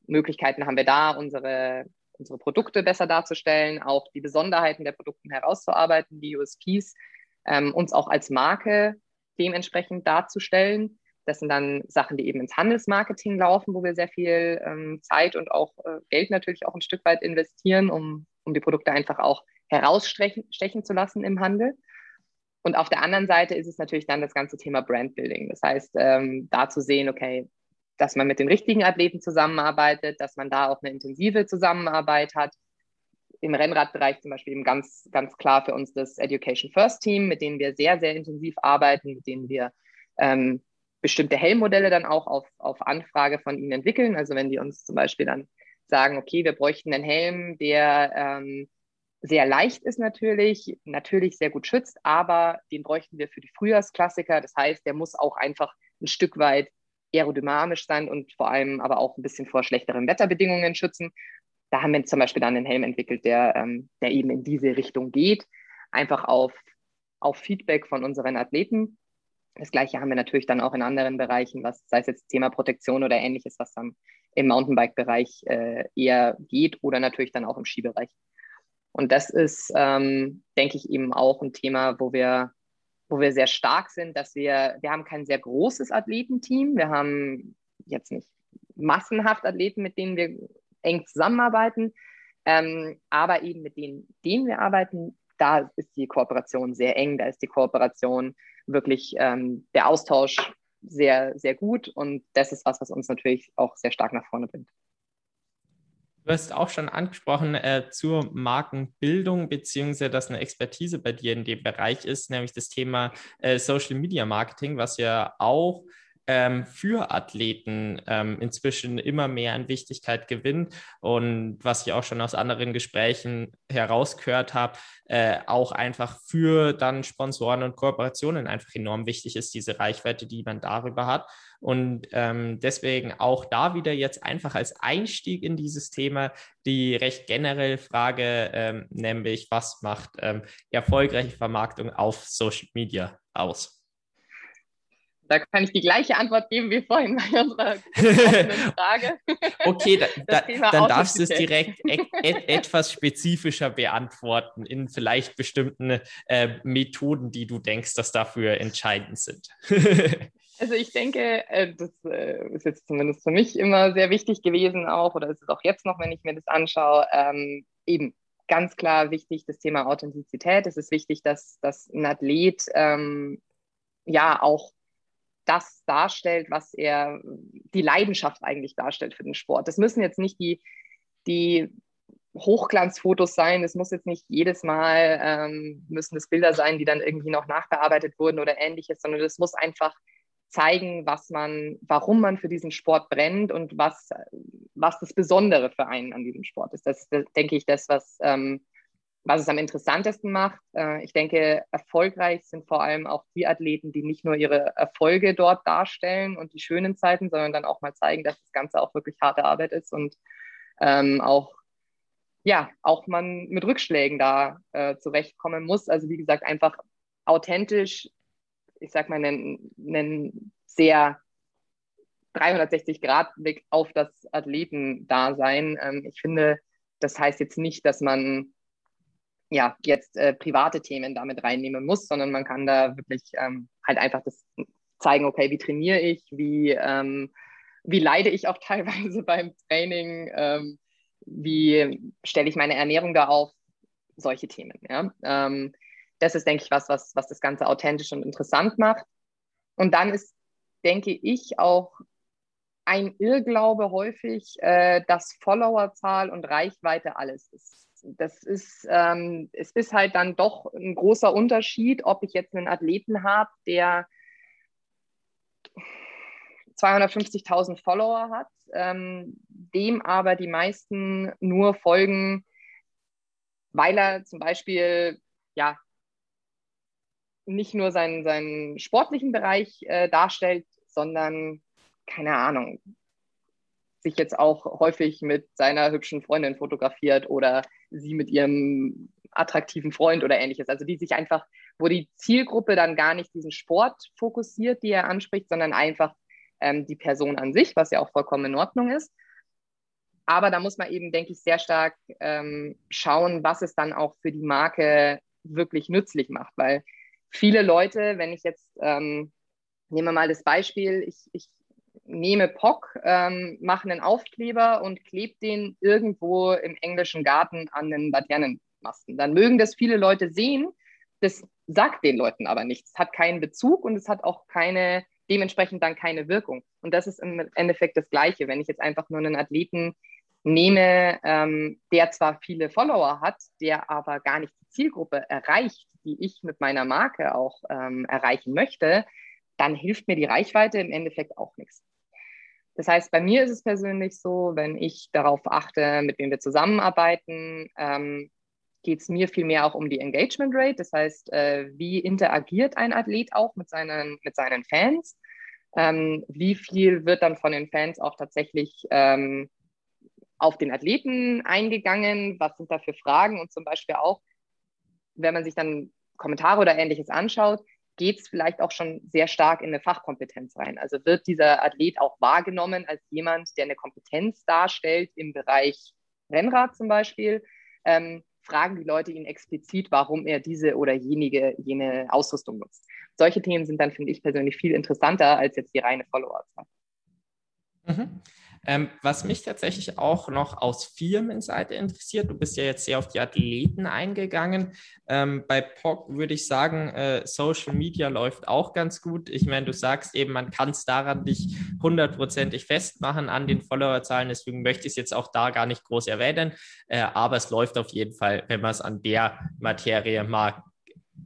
Möglichkeiten haben wir da, unsere, unsere Produkte besser darzustellen, auch die Besonderheiten der Produkte herauszuarbeiten, die USPs, ähm, uns auch als Marke dementsprechend darzustellen. Das sind dann Sachen, die eben ins Handelsmarketing laufen, wo wir sehr viel ähm, Zeit und auch äh, Geld natürlich auch ein Stück weit investieren, um, um die Produkte einfach auch herausstechen zu lassen im Handel. Und auf der anderen Seite ist es natürlich dann das ganze Thema Brandbuilding. Das heißt, ähm, da zu sehen, okay, dass man mit den richtigen Athleten zusammenarbeitet, dass man da auch eine intensive Zusammenarbeit hat. Im Rennradbereich zum Beispiel eben ganz, ganz klar für uns das Education First Team, mit denen wir sehr, sehr intensiv arbeiten, mit denen wir ähm, bestimmte Helmmodelle dann auch auf, auf Anfrage von ihnen entwickeln. Also wenn die uns zum Beispiel dann sagen, okay, wir bräuchten einen Helm, der ähm, sehr leicht ist natürlich, natürlich sehr gut schützt, aber den bräuchten wir für die Frühjahrsklassiker. Das heißt, der muss auch einfach ein Stück weit aerodynamisch sein und vor allem aber auch ein bisschen vor schlechteren Wetterbedingungen schützen. Da haben wir zum Beispiel dann einen Helm entwickelt, der, ähm, der eben in diese Richtung geht, einfach auf, auf Feedback von unseren Athleten. Das gleiche haben wir natürlich dann auch in anderen Bereichen, was sei es jetzt Thema Protektion oder ähnliches, was dann im Mountainbike-Bereich äh, eher geht oder natürlich dann auch im Skibereich. Und das ist, ähm, denke ich, eben auch ein Thema, wo wir wo wir sehr stark sind, dass wir, wir haben kein sehr großes Athletenteam. Wir haben jetzt nicht massenhaft Athleten, mit denen wir eng zusammenarbeiten, ähm, aber eben mit denen, denen wir arbeiten, da ist die Kooperation sehr eng, da ist die Kooperation wirklich ähm, der Austausch sehr, sehr gut und das ist was, was uns natürlich auch sehr stark nach vorne bringt. Du hast auch schon angesprochen äh, zur Markenbildung, beziehungsweise dass eine Expertise bei dir in dem Bereich ist, nämlich das Thema äh, Social Media Marketing, was ja auch ähm, für Athleten ähm, inzwischen immer mehr an Wichtigkeit gewinnt und was ich auch schon aus anderen Gesprächen herausgehört habe, äh, auch einfach für dann Sponsoren und Kooperationen einfach enorm wichtig ist, diese Reichweite, die man darüber hat. Und ähm, deswegen auch da wieder jetzt einfach als Einstieg in dieses Thema die recht generelle Frage, ähm, nämlich was macht ähm, erfolgreiche Vermarktung auf Social Media aus? Da kann ich die gleiche Antwort geben wie vorhin bei unserer [LAUGHS] Frage. okay, da, da, dann darfst du es direkt e et etwas spezifischer beantworten in vielleicht bestimmten äh, Methoden, die du denkst, dass dafür entscheidend sind. [LAUGHS] also ich denke, äh, das äh, ist jetzt zumindest für mich immer sehr wichtig gewesen auch, oder ist es auch jetzt noch, wenn ich mir das anschaue, ähm, eben ganz klar wichtig das Thema Authentizität. Es ist wichtig, dass, dass ein Athlet ähm, ja auch das darstellt, was er, die Leidenschaft eigentlich darstellt für den Sport. Das müssen jetzt nicht die, die Hochglanzfotos sein. Es muss jetzt nicht jedes Mal, ähm, müssen es Bilder sein, die dann irgendwie noch nachbearbeitet wurden oder ähnliches, sondern es muss einfach zeigen, was man, warum man für diesen Sport brennt und was, was das Besondere für einen an diesem Sport ist. Das ist, denke ich, das, was ähm, was es am interessantesten macht. Äh, ich denke, erfolgreich sind vor allem auch die Athleten, die nicht nur ihre Erfolge dort darstellen und die schönen Zeiten, sondern dann auch mal zeigen, dass das Ganze auch wirklich harte Arbeit ist und ähm, auch ja, auch man mit Rückschlägen da äh, zurechtkommen muss. Also wie gesagt, einfach authentisch, ich sag mal, einen, einen sehr 360-Grad-Blick auf das Athletendasein. Ähm, ich finde, das heißt jetzt nicht, dass man ja, jetzt äh, private Themen damit reinnehmen muss, sondern man kann da wirklich ähm, halt einfach das zeigen, okay, wie trainiere ich, wie, ähm, wie leide ich auch [LAUGHS] teilweise beim Training, ähm, wie stelle ich meine Ernährung da auf, solche Themen. Ja? Ähm, das ist, denke ich, was, was, was das Ganze authentisch und interessant macht. Und dann ist, denke ich, auch ein Irrglaube häufig, äh, dass Followerzahl und Reichweite alles ist das ist, ähm, es ist halt dann doch ein großer Unterschied, ob ich jetzt einen Athleten habe, der 250.000 Follower hat, ähm, dem aber die meisten nur folgen, weil er zum Beispiel ja nicht nur seinen, seinen sportlichen Bereich äh, darstellt, sondern keine Ahnung, sich jetzt auch häufig mit seiner hübschen Freundin fotografiert oder sie mit ihrem attraktiven Freund oder ähnliches. Also die sich einfach, wo die Zielgruppe dann gar nicht diesen Sport fokussiert, die er anspricht, sondern einfach ähm, die Person an sich, was ja auch vollkommen in Ordnung ist. Aber da muss man eben, denke ich, sehr stark ähm, schauen, was es dann auch für die Marke wirklich nützlich macht. Weil viele Leute, wenn ich jetzt, ähm, nehmen wir mal das Beispiel, ich, ich nehme POC, ähm, mache einen Aufkleber und klebe den irgendwo im englischen Garten an den Laternenmasten. Dann mögen das viele Leute sehen. Das sagt den Leuten aber nichts. Hat keinen Bezug und es hat auch keine, dementsprechend dann keine Wirkung. Und das ist im Endeffekt das Gleiche. Wenn ich jetzt einfach nur einen Athleten nehme, ähm, der zwar viele Follower hat, der aber gar nicht die Zielgruppe erreicht, die ich mit meiner Marke auch ähm, erreichen möchte, dann hilft mir die Reichweite im Endeffekt auch nichts. Das heißt, bei mir ist es persönlich so, wenn ich darauf achte, mit wem wir zusammenarbeiten, ähm, geht es mir vielmehr auch um die Engagement Rate. Das heißt, äh, wie interagiert ein Athlet auch mit seinen, mit seinen Fans? Ähm, wie viel wird dann von den Fans auch tatsächlich ähm, auf den Athleten eingegangen? Was sind da für Fragen? Und zum Beispiel auch, wenn man sich dann Kommentare oder ähnliches anschaut, geht es vielleicht auch schon sehr stark in eine Fachkompetenz rein. Also wird dieser Athlet auch wahrgenommen als jemand, der eine Kompetenz darstellt im Bereich Rennrad zum Beispiel. Ähm, fragen die Leute ihn explizit, warum er diese oder jenige, jene Ausrüstung nutzt. Solche Themen sind dann, finde ich persönlich, viel interessanter als jetzt die reine Followerzahl. Mhm. Ähm, was mich tatsächlich auch noch aus Firmenseite interessiert, du bist ja jetzt sehr auf die Athleten eingegangen. Ähm, bei POC würde ich sagen, äh, Social Media läuft auch ganz gut. Ich meine, du sagst eben, man kann es daran nicht hundertprozentig festmachen an den Followerzahlen, deswegen möchte ich es jetzt auch da gar nicht groß erwähnen, äh, aber es läuft auf jeden Fall, wenn man es an der Materie mag,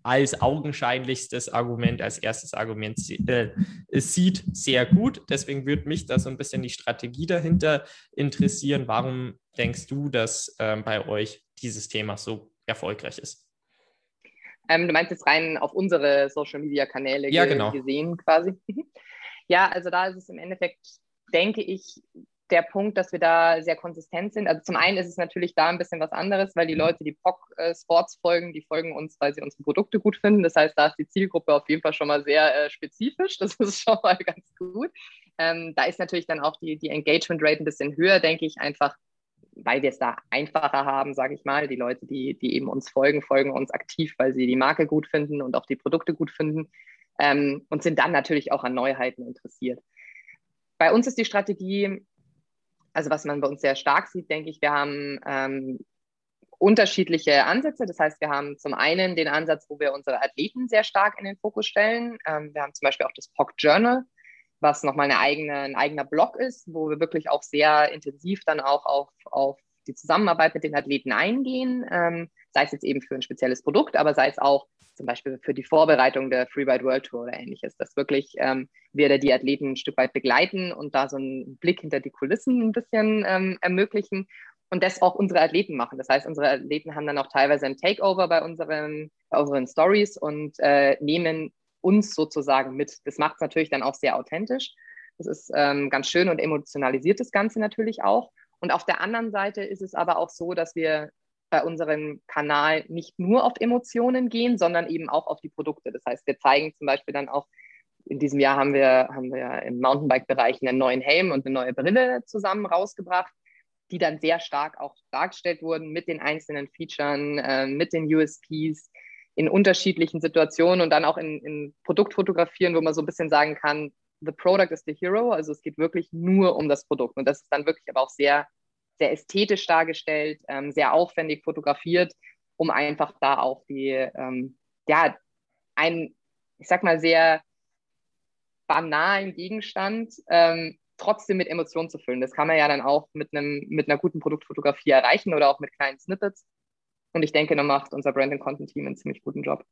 als augenscheinlichstes Argument, als erstes Argument äh, sieht, sehr gut. Deswegen würde mich da so ein bisschen die Strategie dahinter interessieren. Warum denkst du, dass ähm, bei euch dieses Thema so erfolgreich ist? Ähm, du meinst jetzt rein auf unsere Social-Media-Kanäle ja, ge genau. gesehen quasi? Mhm. Ja, also da ist es im Endeffekt, denke ich, der Punkt, dass wir da sehr konsistent sind. Also zum einen ist es natürlich da ein bisschen was anderes, weil die Leute, die POC äh, Sports folgen, die folgen uns, weil sie unsere Produkte gut finden. Das heißt, da ist die Zielgruppe auf jeden Fall schon mal sehr äh, spezifisch. Das [LAUGHS] ist schon mal ganz gut. Ähm, da ist natürlich dann auch die, die Engagement Rate ein bisschen höher, denke ich, einfach weil wir es da einfacher haben, sage ich mal. Die Leute, die, die eben uns folgen, folgen uns aktiv, weil sie die Marke gut finden und auch die Produkte gut finden ähm, und sind dann natürlich auch an Neuheiten interessiert. Bei uns ist die Strategie, also was man bei uns sehr stark sieht, denke ich, wir haben ähm, unterschiedliche Ansätze. Das heißt, wir haben zum einen den Ansatz, wo wir unsere Athleten sehr stark in den Fokus stellen. Ähm, wir haben zum Beispiel auch das POC Journal, was nochmal eine eigene, ein eigener Blog ist, wo wir wirklich auch sehr intensiv dann auch auf, auf die Zusammenarbeit mit den Athleten eingehen, ähm, sei es jetzt eben für ein spezielles Produkt, aber sei es auch zum Beispiel für die Vorbereitung der Freeride World Tour oder ähnliches, dass wirklich ähm, wir da die Athleten ein Stück weit begleiten und da so einen Blick hinter die Kulissen ein bisschen ähm, ermöglichen und das auch unsere Athleten machen. Das heißt, unsere Athleten haben dann auch teilweise ein Takeover bei unseren, bei unseren Stories und äh, nehmen uns sozusagen mit. Das macht es natürlich dann auch sehr authentisch. Das ist ähm, ganz schön und emotionalisiert das Ganze natürlich auch. Und auf der anderen Seite ist es aber auch so, dass wir bei unserem Kanal nicht nur auf Emotionen gehen, sondern eben auch auf die Produkte. Das heißt, wir zeigen zum Beispiel dann auch, in diesem Jahr haben wir, haben wir im Mountainbike-Bereich einen neuen Helm und eine neue Brille zusammen rausgebracht, die dann sehr stark auch dargestellt wurden mit den einzelnen Features, äh, mit den USPs in unterschiedlichen Situationen und dann auch in, in Produktfotografieren, wo man so ein bisschen sagen kann, the product is the hero. Also es geht wirklich nur um das Produkt. Und das ist dann wirklich aber auch sehr sehr ästhetisch dargestellt, ähm, sehr aufwendig fotografiert, um einfach da auch die, ähm, ja, einen, ich sag mal, sehr banalen Gegenstand ähm, trotzdem mit Emotionen zu füllen. Das kann man ja dann auch mit, einem, mit einer guten Produktfotografie erreichen oder auch mit kleinen Snippets. Und ich denke, da macht unser Brand Content Team einen ziemlich guten Job.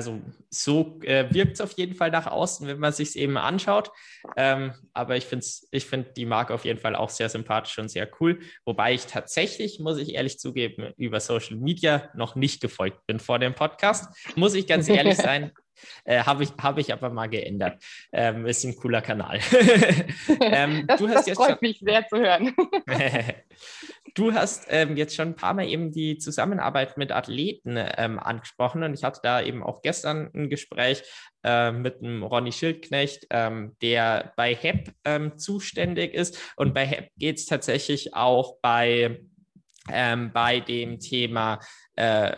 Also so äh, wirkt es auf jeden Fall nach außen, wenn man sich es eben anschaut. Ähm, aber ich finde ich find die Marke auf jeden Fall auch sehr sympathisch und sehr cool. Wobei ich tatsächlich, muss ich ehrlich zugeben, über Social Media noch nicht gefolgt bin vor dem Podcast. Muss ich ganz ehrlich [LAUGHS] sein. Äh, Habe ich, hab ich aber mal geändert. Ähm, ist ein cooler Kanal. [LAUGHS] ähm, das, das freut schon... mich sehr zu hören. [LAUGHS] du hast ähm, jetzt schon ein paar Mal eben die Zusammenarbeit mit Athleten ähm, angesprochen und ich hatte da eben auch gestern ein Gespräch äh, mit dem Ronny Schildknecht, ähm, der bei HEP ähm, zuständig ist. Und bei HEP geht es tatsächlich auch bei, bei dem Thema äh,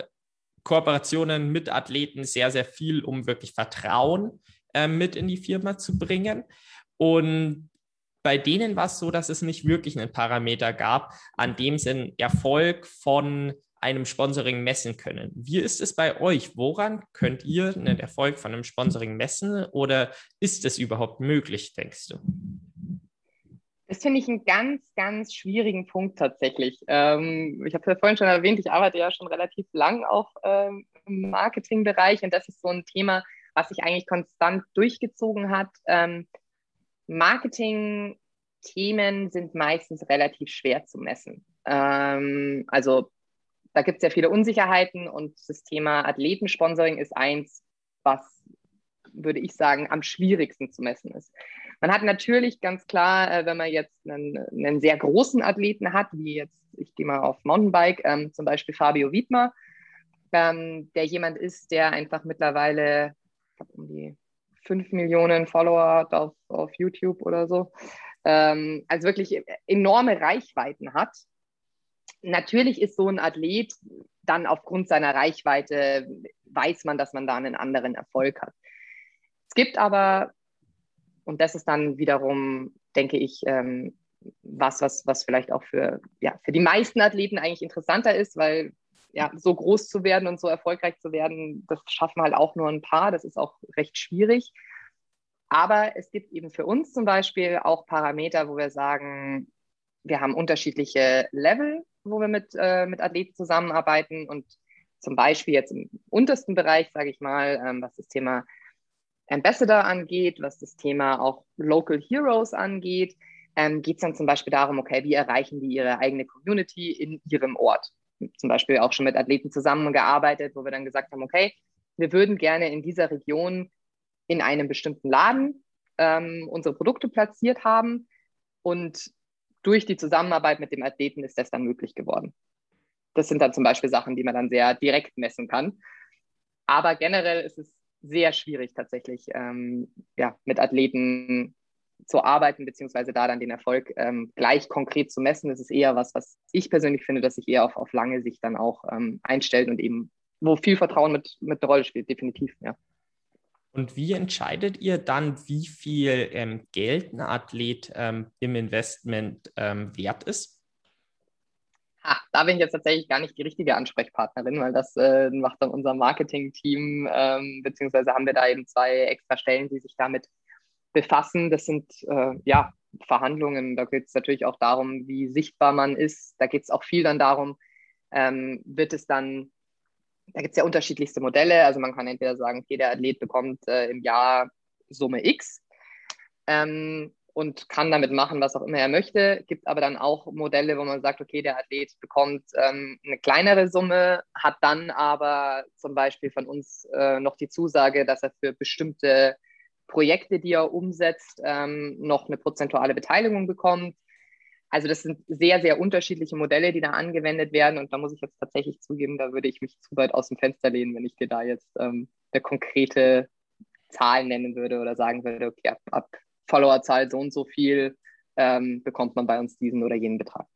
Kooperationen mit Athleten sehr, sehr viel, um wirklich Vertrauen äh, mit in die Firma zu bringen. Und bei denen war es so, dass es nicht wirklich einen Parameter gab, an dem sie einen Erfolg von einem Sponsoring messen können. Wie ist es bei euch? Woran könnt ihr einen Erfolg von einem Sponsoring messen oder ist es überhaupt möglich, denkst du? Das finde ich einen ganz, ganz schwierigen Punkt tatsächlich. Ähm, ich habe ja vorhin schon erwähnt, ich arbeite ja schon relativ lang auch ähm, im Marketingbereich und das ist so ein Thema, was sich eigentlich konstant durchgezogen hat. Ähm, Marketing-Themen sind meistens relativ schwer zu messen. Ähm, also da gibt es ja viele Unsicherheiten und das Thema Athletensponsoring ist eins, was, würde ich sagen, am schwierigsten zu messen ist. Man hat natürlich ganz klar, äh, wenn man jetzt einen, einen, sehr großen Athleten hat, wie jetzt, ich gehe mal auf Mountainbike, ähm, zum Beispiel Fabio Wiedmer, ähm, der jemand ist, der einfach mittlerweile um die 5 Millionen Follower hat auf, auf YouTube oder so. Ähm, also wirklich enorme Reichweiten hat. natürlich ist so ein Athlet dann aufgrund seiner Reichweite, weiß man, dass man da einen anderen Erfolg hat. Es gibt aber, und das ist dann wiederum, denke ich, ähm, was, was, was vielleicht auch für, ja, für die meisten Athleten eigentlich interessanter ist, weil ja, so groß zu werden und so erfolgreich zu werden, das schaffen halt auch nur ein paar. Das ist auch recht schwierig. Aber es gibt eben für uns zum Beispiel auch Parameter, wo wir sagen, wir haben unterschiedliche Level, wo wir mit, äh, mit Athleten zusammenarbeiten und zum Beispiel jetzt im untersten Bereich, sage ich mal, ähm, was das Thema Ambassador angeht, was das Thema auch Local Heroes angeht, ähm, geht es dann zum Beispiel darum, okay, wie erreichen die ihre eigene Community in ihrem Ort? Zum Beispiel auch schon mit Athleten zusammengearbeitet, wo wir dann gesagt haben, okay, wir würden gerne in dieser Region in einem bestimmten Laden ähm, unsere Produkte platziert haben und durch die Zusammenarbeit mit dem Athleten ist das dann möglich geworden. Das sind dann zum Beispiel Sachen, die man dann sehr direkt messen kann. Aber generell ist es sehr schwierig tatsächlich, ähm, ja, mit Athleten zu arbeiten, beziehungsweise da dann den Erfolg ähm, gleich konkret zu messen. Das ist eher was, was ich persönlich finde, dass sich eher auf, auf lange Sicht dann auch ähm, einstellt und eben, wo viel Vertrauen mit, mit der Rolle spielt, definitiv, ja. Und wie entscheidet ihr dann, wie viel ähm, Geld ein Athlet ähm, im Investment ähm, wert ist? Ha, da bin ich jetzt tatsächlich gar nicht die richtige Ansprechpartnerin, weil das äh, macht dann unser Marketing-Team, ähm, beziehungsweise haben wir da eben zwei extra Stellen, die sich damit befassen. Das sind äh, ja Verhandlungen. Da geht es natürlich auch darum, wie sichtbar man ist. Da geht es auch viel dann darum, ähm, wird es dann da gibt es ja unterschiedlichste Modelle. Also man kann entweder sagen, okay, Athlet bekommt äh, im Jahr Summe X ähm, und kann damit machen, was auch immer er möchte. Gibt aber dann auch Modelle, wo man sagt, okay, der Athlet bekommt ähm, eine kleinere Summe, hat dann aber zum Beispiel von uns äh, noch die Zusage, dass er für bestimmte Projekte, die er umsetzt, ähm, noch eine prozentuale Beteiligung bekommt. Also das sind sehr, sehr unterschiedliche Modelle, die da angewendet werden. Und da muss ich jetzt tatsächlich zugeben, da würde ich mich zu weit aus dem Fenster lehnen, wenn ich dir da jetzt ähm, eine konkrete Zahl nennen würde oder sagen würde, okay, ab, ab Followerzahl so und so viel ähm, bekommt man bei uns diesen oder jenen Betrag.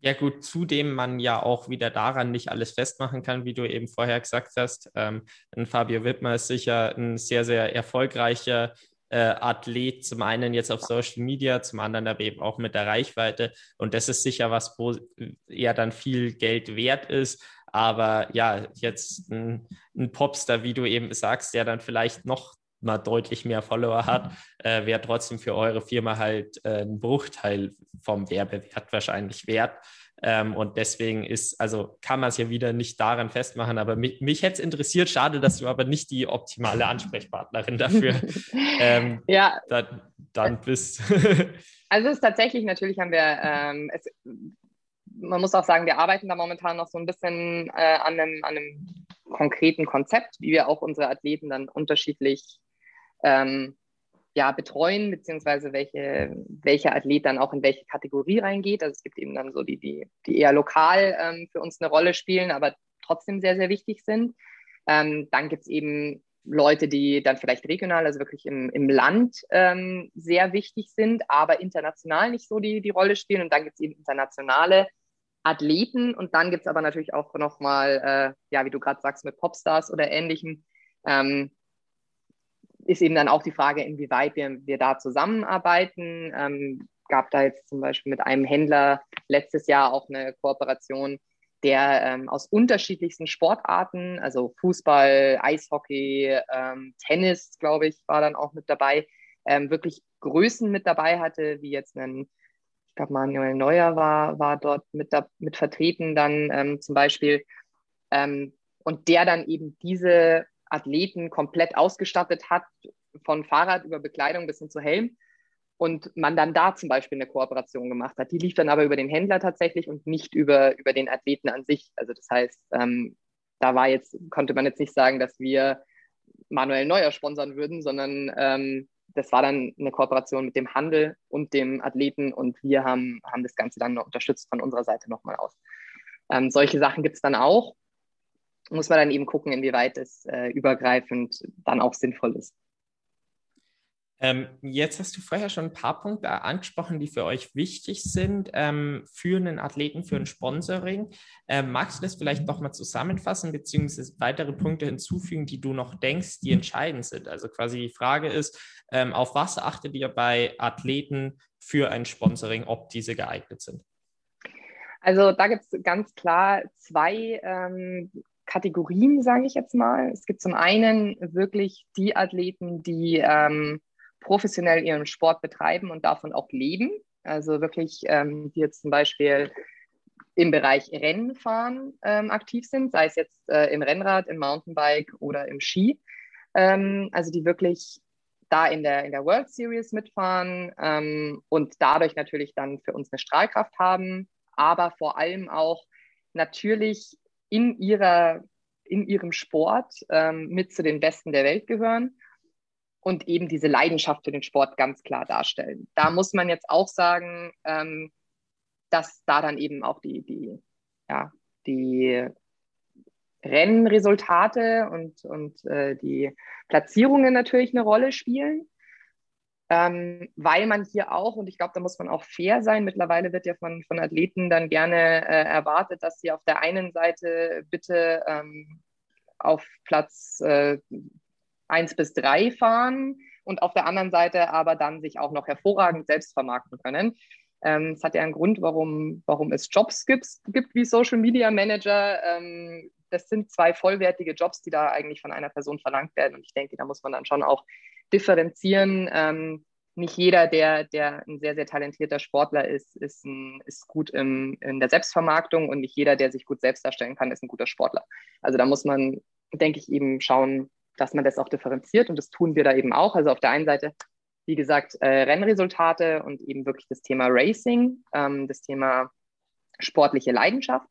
Ja gut, zudem man ja auch wieder daran nicht alles festmachen kann, wie du eben vorher gesagt hast. Ähm, Fabio Wittmer ist sicher ein sehr, sehr erfolgreicher äh, Athlet, zum einen jetzt auf Social Media, zum anderen aber eben auch mit der Reichweite. Und das ist sicher was, wo er dann viel Geld wert ist. Aber ja, jetzt ein, ein Popstar, wie du eben sagst, der dann vielleicht noch mal deutlich mehr Follower hat, äh, wäre trotzdem für eure Firma halt äh, ein Bruchteil vom Werbewert wahrscheinlich wert. Ähm, und deswegen ist, also kann man es ja wieder nicht daran festmachen, aber mich, mich hätte es interessiert. Schade, dass du aber nicht die optimale Ansprechpartnerin dafür [LAUGHS] ähm, ja. dann, dann bist. [LAUGHS] also es ist tatsächlich, natürlich haben wir, ähm, es, man muss auch sagen, wir arbeiten da momentan noch so ein bisschen äh, an, einem, an einem konkreten Konzept, wie wir auch unsere Athleten dann unterschiedlich ähm, ja, betreuen, beziehungsweise welche, welcher Athlet dann auch in welche Kategorie reingeht. Also es gibt eben dann so die, die, die eher lokal ähm, für uns eine Rolle spielen, aber trotzdem sehr, sehr wichtig sind. Ähm, dann gibt es eben Leute, die dann vielleicht regional, also wirklich im, im Land ähm, sehr wichtig sind, aber international nicht so die, die Rolle spielen. Und dann gibt es eben internationale Athleten und dann gibt es aber natürlich auch nochmal, äh, ja, wie du gerade sagst, mit Popstars oder ähnlichem, ähm, ist eben dann auch die Frage, inwieweit wir, wir da zusammenarbeiten. Ähm, gab da jetzt zum Beispiel mit einem Händler letztes Jahr auch eine Kooperation, der ähm, aus unterschiedlichsten Sportarten, also Fußball, Eishockey, ähm, Tennis, glaube ich, war dann auch mit dabei, ähm, wirklich Größen mit dabei hatte, wie jetzt ein, ich glaube, Manuel Neuer war, war dort mit, da, mit vertreten, dann ähm, zum Beispiel. Ähm, und der dann eben diese Athleten komplett ausgestattet hat, von Fahrrad über Bekleidung bis hin zu Helm. Und man dann da zum Beispiel eine Kooperation gemacht hat. Die lief dann aber über den Händler tatsächlich und nicht über, über den Athleten an sich. Also das heißt, ähm, da war jetzt, konnte man jetzt nicht sagen, dass wir Manuel Neuer sponsern würden, sondern ähm, das war dann eine Kooperation mit dem Handel und dem Athleten und wir haben, haben das Ganze dann unterstützt von unserer Seite nochmal aus. Ähm, solche Sachen gibt es dann auch muss man dann eben gucken, inwieweit es äh, übergreifend dann auch sinnvoll ist. Ähm, jetzt hast du vorher schon ein paar Punkte angesprochen, die für euch wichtig sind ähm, für einen Athleten, für ein Sponsoring. Ähm, magst du das vielleicht nochmal zusammenfassen, beziehungsweise weitere Punkte hinzufügen, die du noch denkst, die entscheidend sind? Also quasi die Frage ist, ähm, auf was achtet ihr bei Athleten für ein Sponsoring, ob diese geeignet sind? Also da gibt es ganz klar zwei ähm, Kategorien, sage ich jetzt mal. Es gibt zum einen wirklich die Athleten, die ähm, professionell ihren Sport betreiben und davon auch leben. Also wirklich, ähm, die jetzt zum Beispiel im Bereich Rennfahren ähm, aktiv sind, sei es jetzt äh, im Rennrad, im Mountainbike oder im Ski. Ähm, also die wirklich da in der, in der World Series mitfahren ähm, und dadurch natürlich dann für uns eine Strahlkraft haben, aber vor allem auch natürlich in, ihrer, in ihrem Sport ähm, mit zu den Besten der Welt gehören und eben diese Leidenschaft für den Sport ganz klar darstellen. Da muss man jetzt auch sagen, ähm, dass da dann eben auch die, die, ja, die Rennresultate und, und äh, die Platzierungen natürlich eine Rolle spielen. Ähm, weil man hier auch, und ich glaube, da muss man auch fair sein, mittlerweile wird ja von, von Athleten dann gerne äh, erwartet, dass sie auf der einen Seite bitte ähm, auf Platz äh, 1 bis 3 fahren und auf der anderen Seite aber dann sich auch noch hervorragend selbst vermarkten können. Ähm, es hat ja einen Grund, warum, warum es Jobs gibt, gibt wie Social Media Manager. Ähm, das sind zwei vollwertige Jobs, die da eigentlich von einer Person verlangt werden. Und ich denke, da muss man dann schon auch differenzieren. Ähm, nicht jeder, der, der ein sehr, sehr talentierter Sportler ist, ist, ein, ist gut im, in der Selbstvermarktung und nicht jeder, der sich gut selbst darstellen kann, ist ein guter Sportler. Also da muss man, denke ich, eben schauen, dass man das auch differenziert und das tun wir da eben auch. Also auf der einen Seite, wie gesagt, äh, Rennresultate und eben wirklich das Thema Racing, ähm, das Thema sportliche Leidenschaft.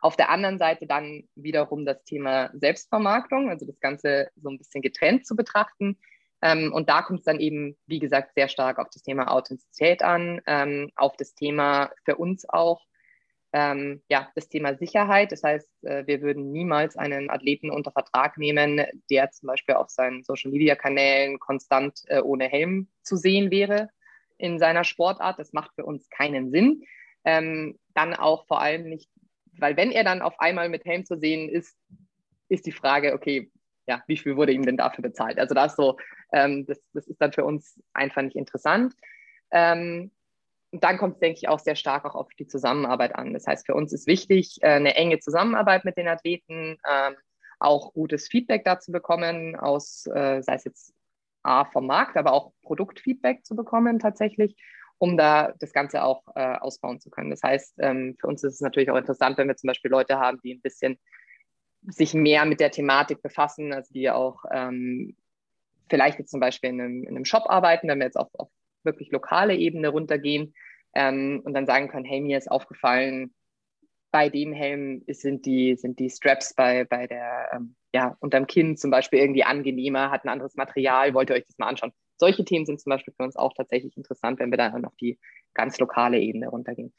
Auf der anderen Seite dann wiederum das Thema Selbstvermarktung, also das Ganze so ein bisschen getrennt zu betrachten. Ähm, und da kommt es dann eben, wie gesagt, sehr stark auf das Thema Authentizität an, ähm, auf das Thema für uns auch ähm, ja, das Thema Sicherheit. Das heißt, äh, wir würden niemals einen Athleten unter Vertrag nehmen, der zum Beispiel auf seinen Social-Media-Kanälen konstant äh, ohne Helm zu sehen wäre in seiner Sportart. Das macht für uns keinen Sinn. Ähm, dann auch vor allem nicht, weil wenn er dann auf einmal mit Helm zu sehen ist, ist die Frage, okay, ja, wie viel wurde ihm denn dafür bezahlt? Also das so, ähm, das, das ist dann für uns einfach nicht interessant. Ähm, und dann kommt es, denke ich, auch sehr stark auch auf die Zusammenarbeit an. Das heißt, für uns ist wichtig, äh, eine enge Zusammenarbeit mit den Athleten, ähm, auch gutes Feedback dazu bekommen, aus, äh, sei es jetzt A vom Markt, aber auch Produktfeedback zu bekommen tatsächlich, um da das Ganze auch äh, ausbauen zu können. Das heißt, ähm, für uns ist es natürlich auch interessant, wenn wir zum Beispiel Leute haben, die ein bisschen sich mehr mit der Thematik befassen, also die auch ähm, vielleicht jetzt zum Beispiel in einem, in einem Shop arbeiten, wenn wir jetzt auf, auf wirklich lokale Ebene runtergehen ähm, und dann sagen können, hey, mir ist aufgefallen, bei dem Helm sind die, sind die Straps bei, bei der, ähm, ja, unterm Kinn zum Beispiel irgendwie angenehmer, hat ein anderes Material, wollt ihr euch das mal anschauen. Solche Themen sind zum Beispiel für uns auch tatsächlich interessant, wenn wir dann auf die ganz lokale Ebene runtergehen.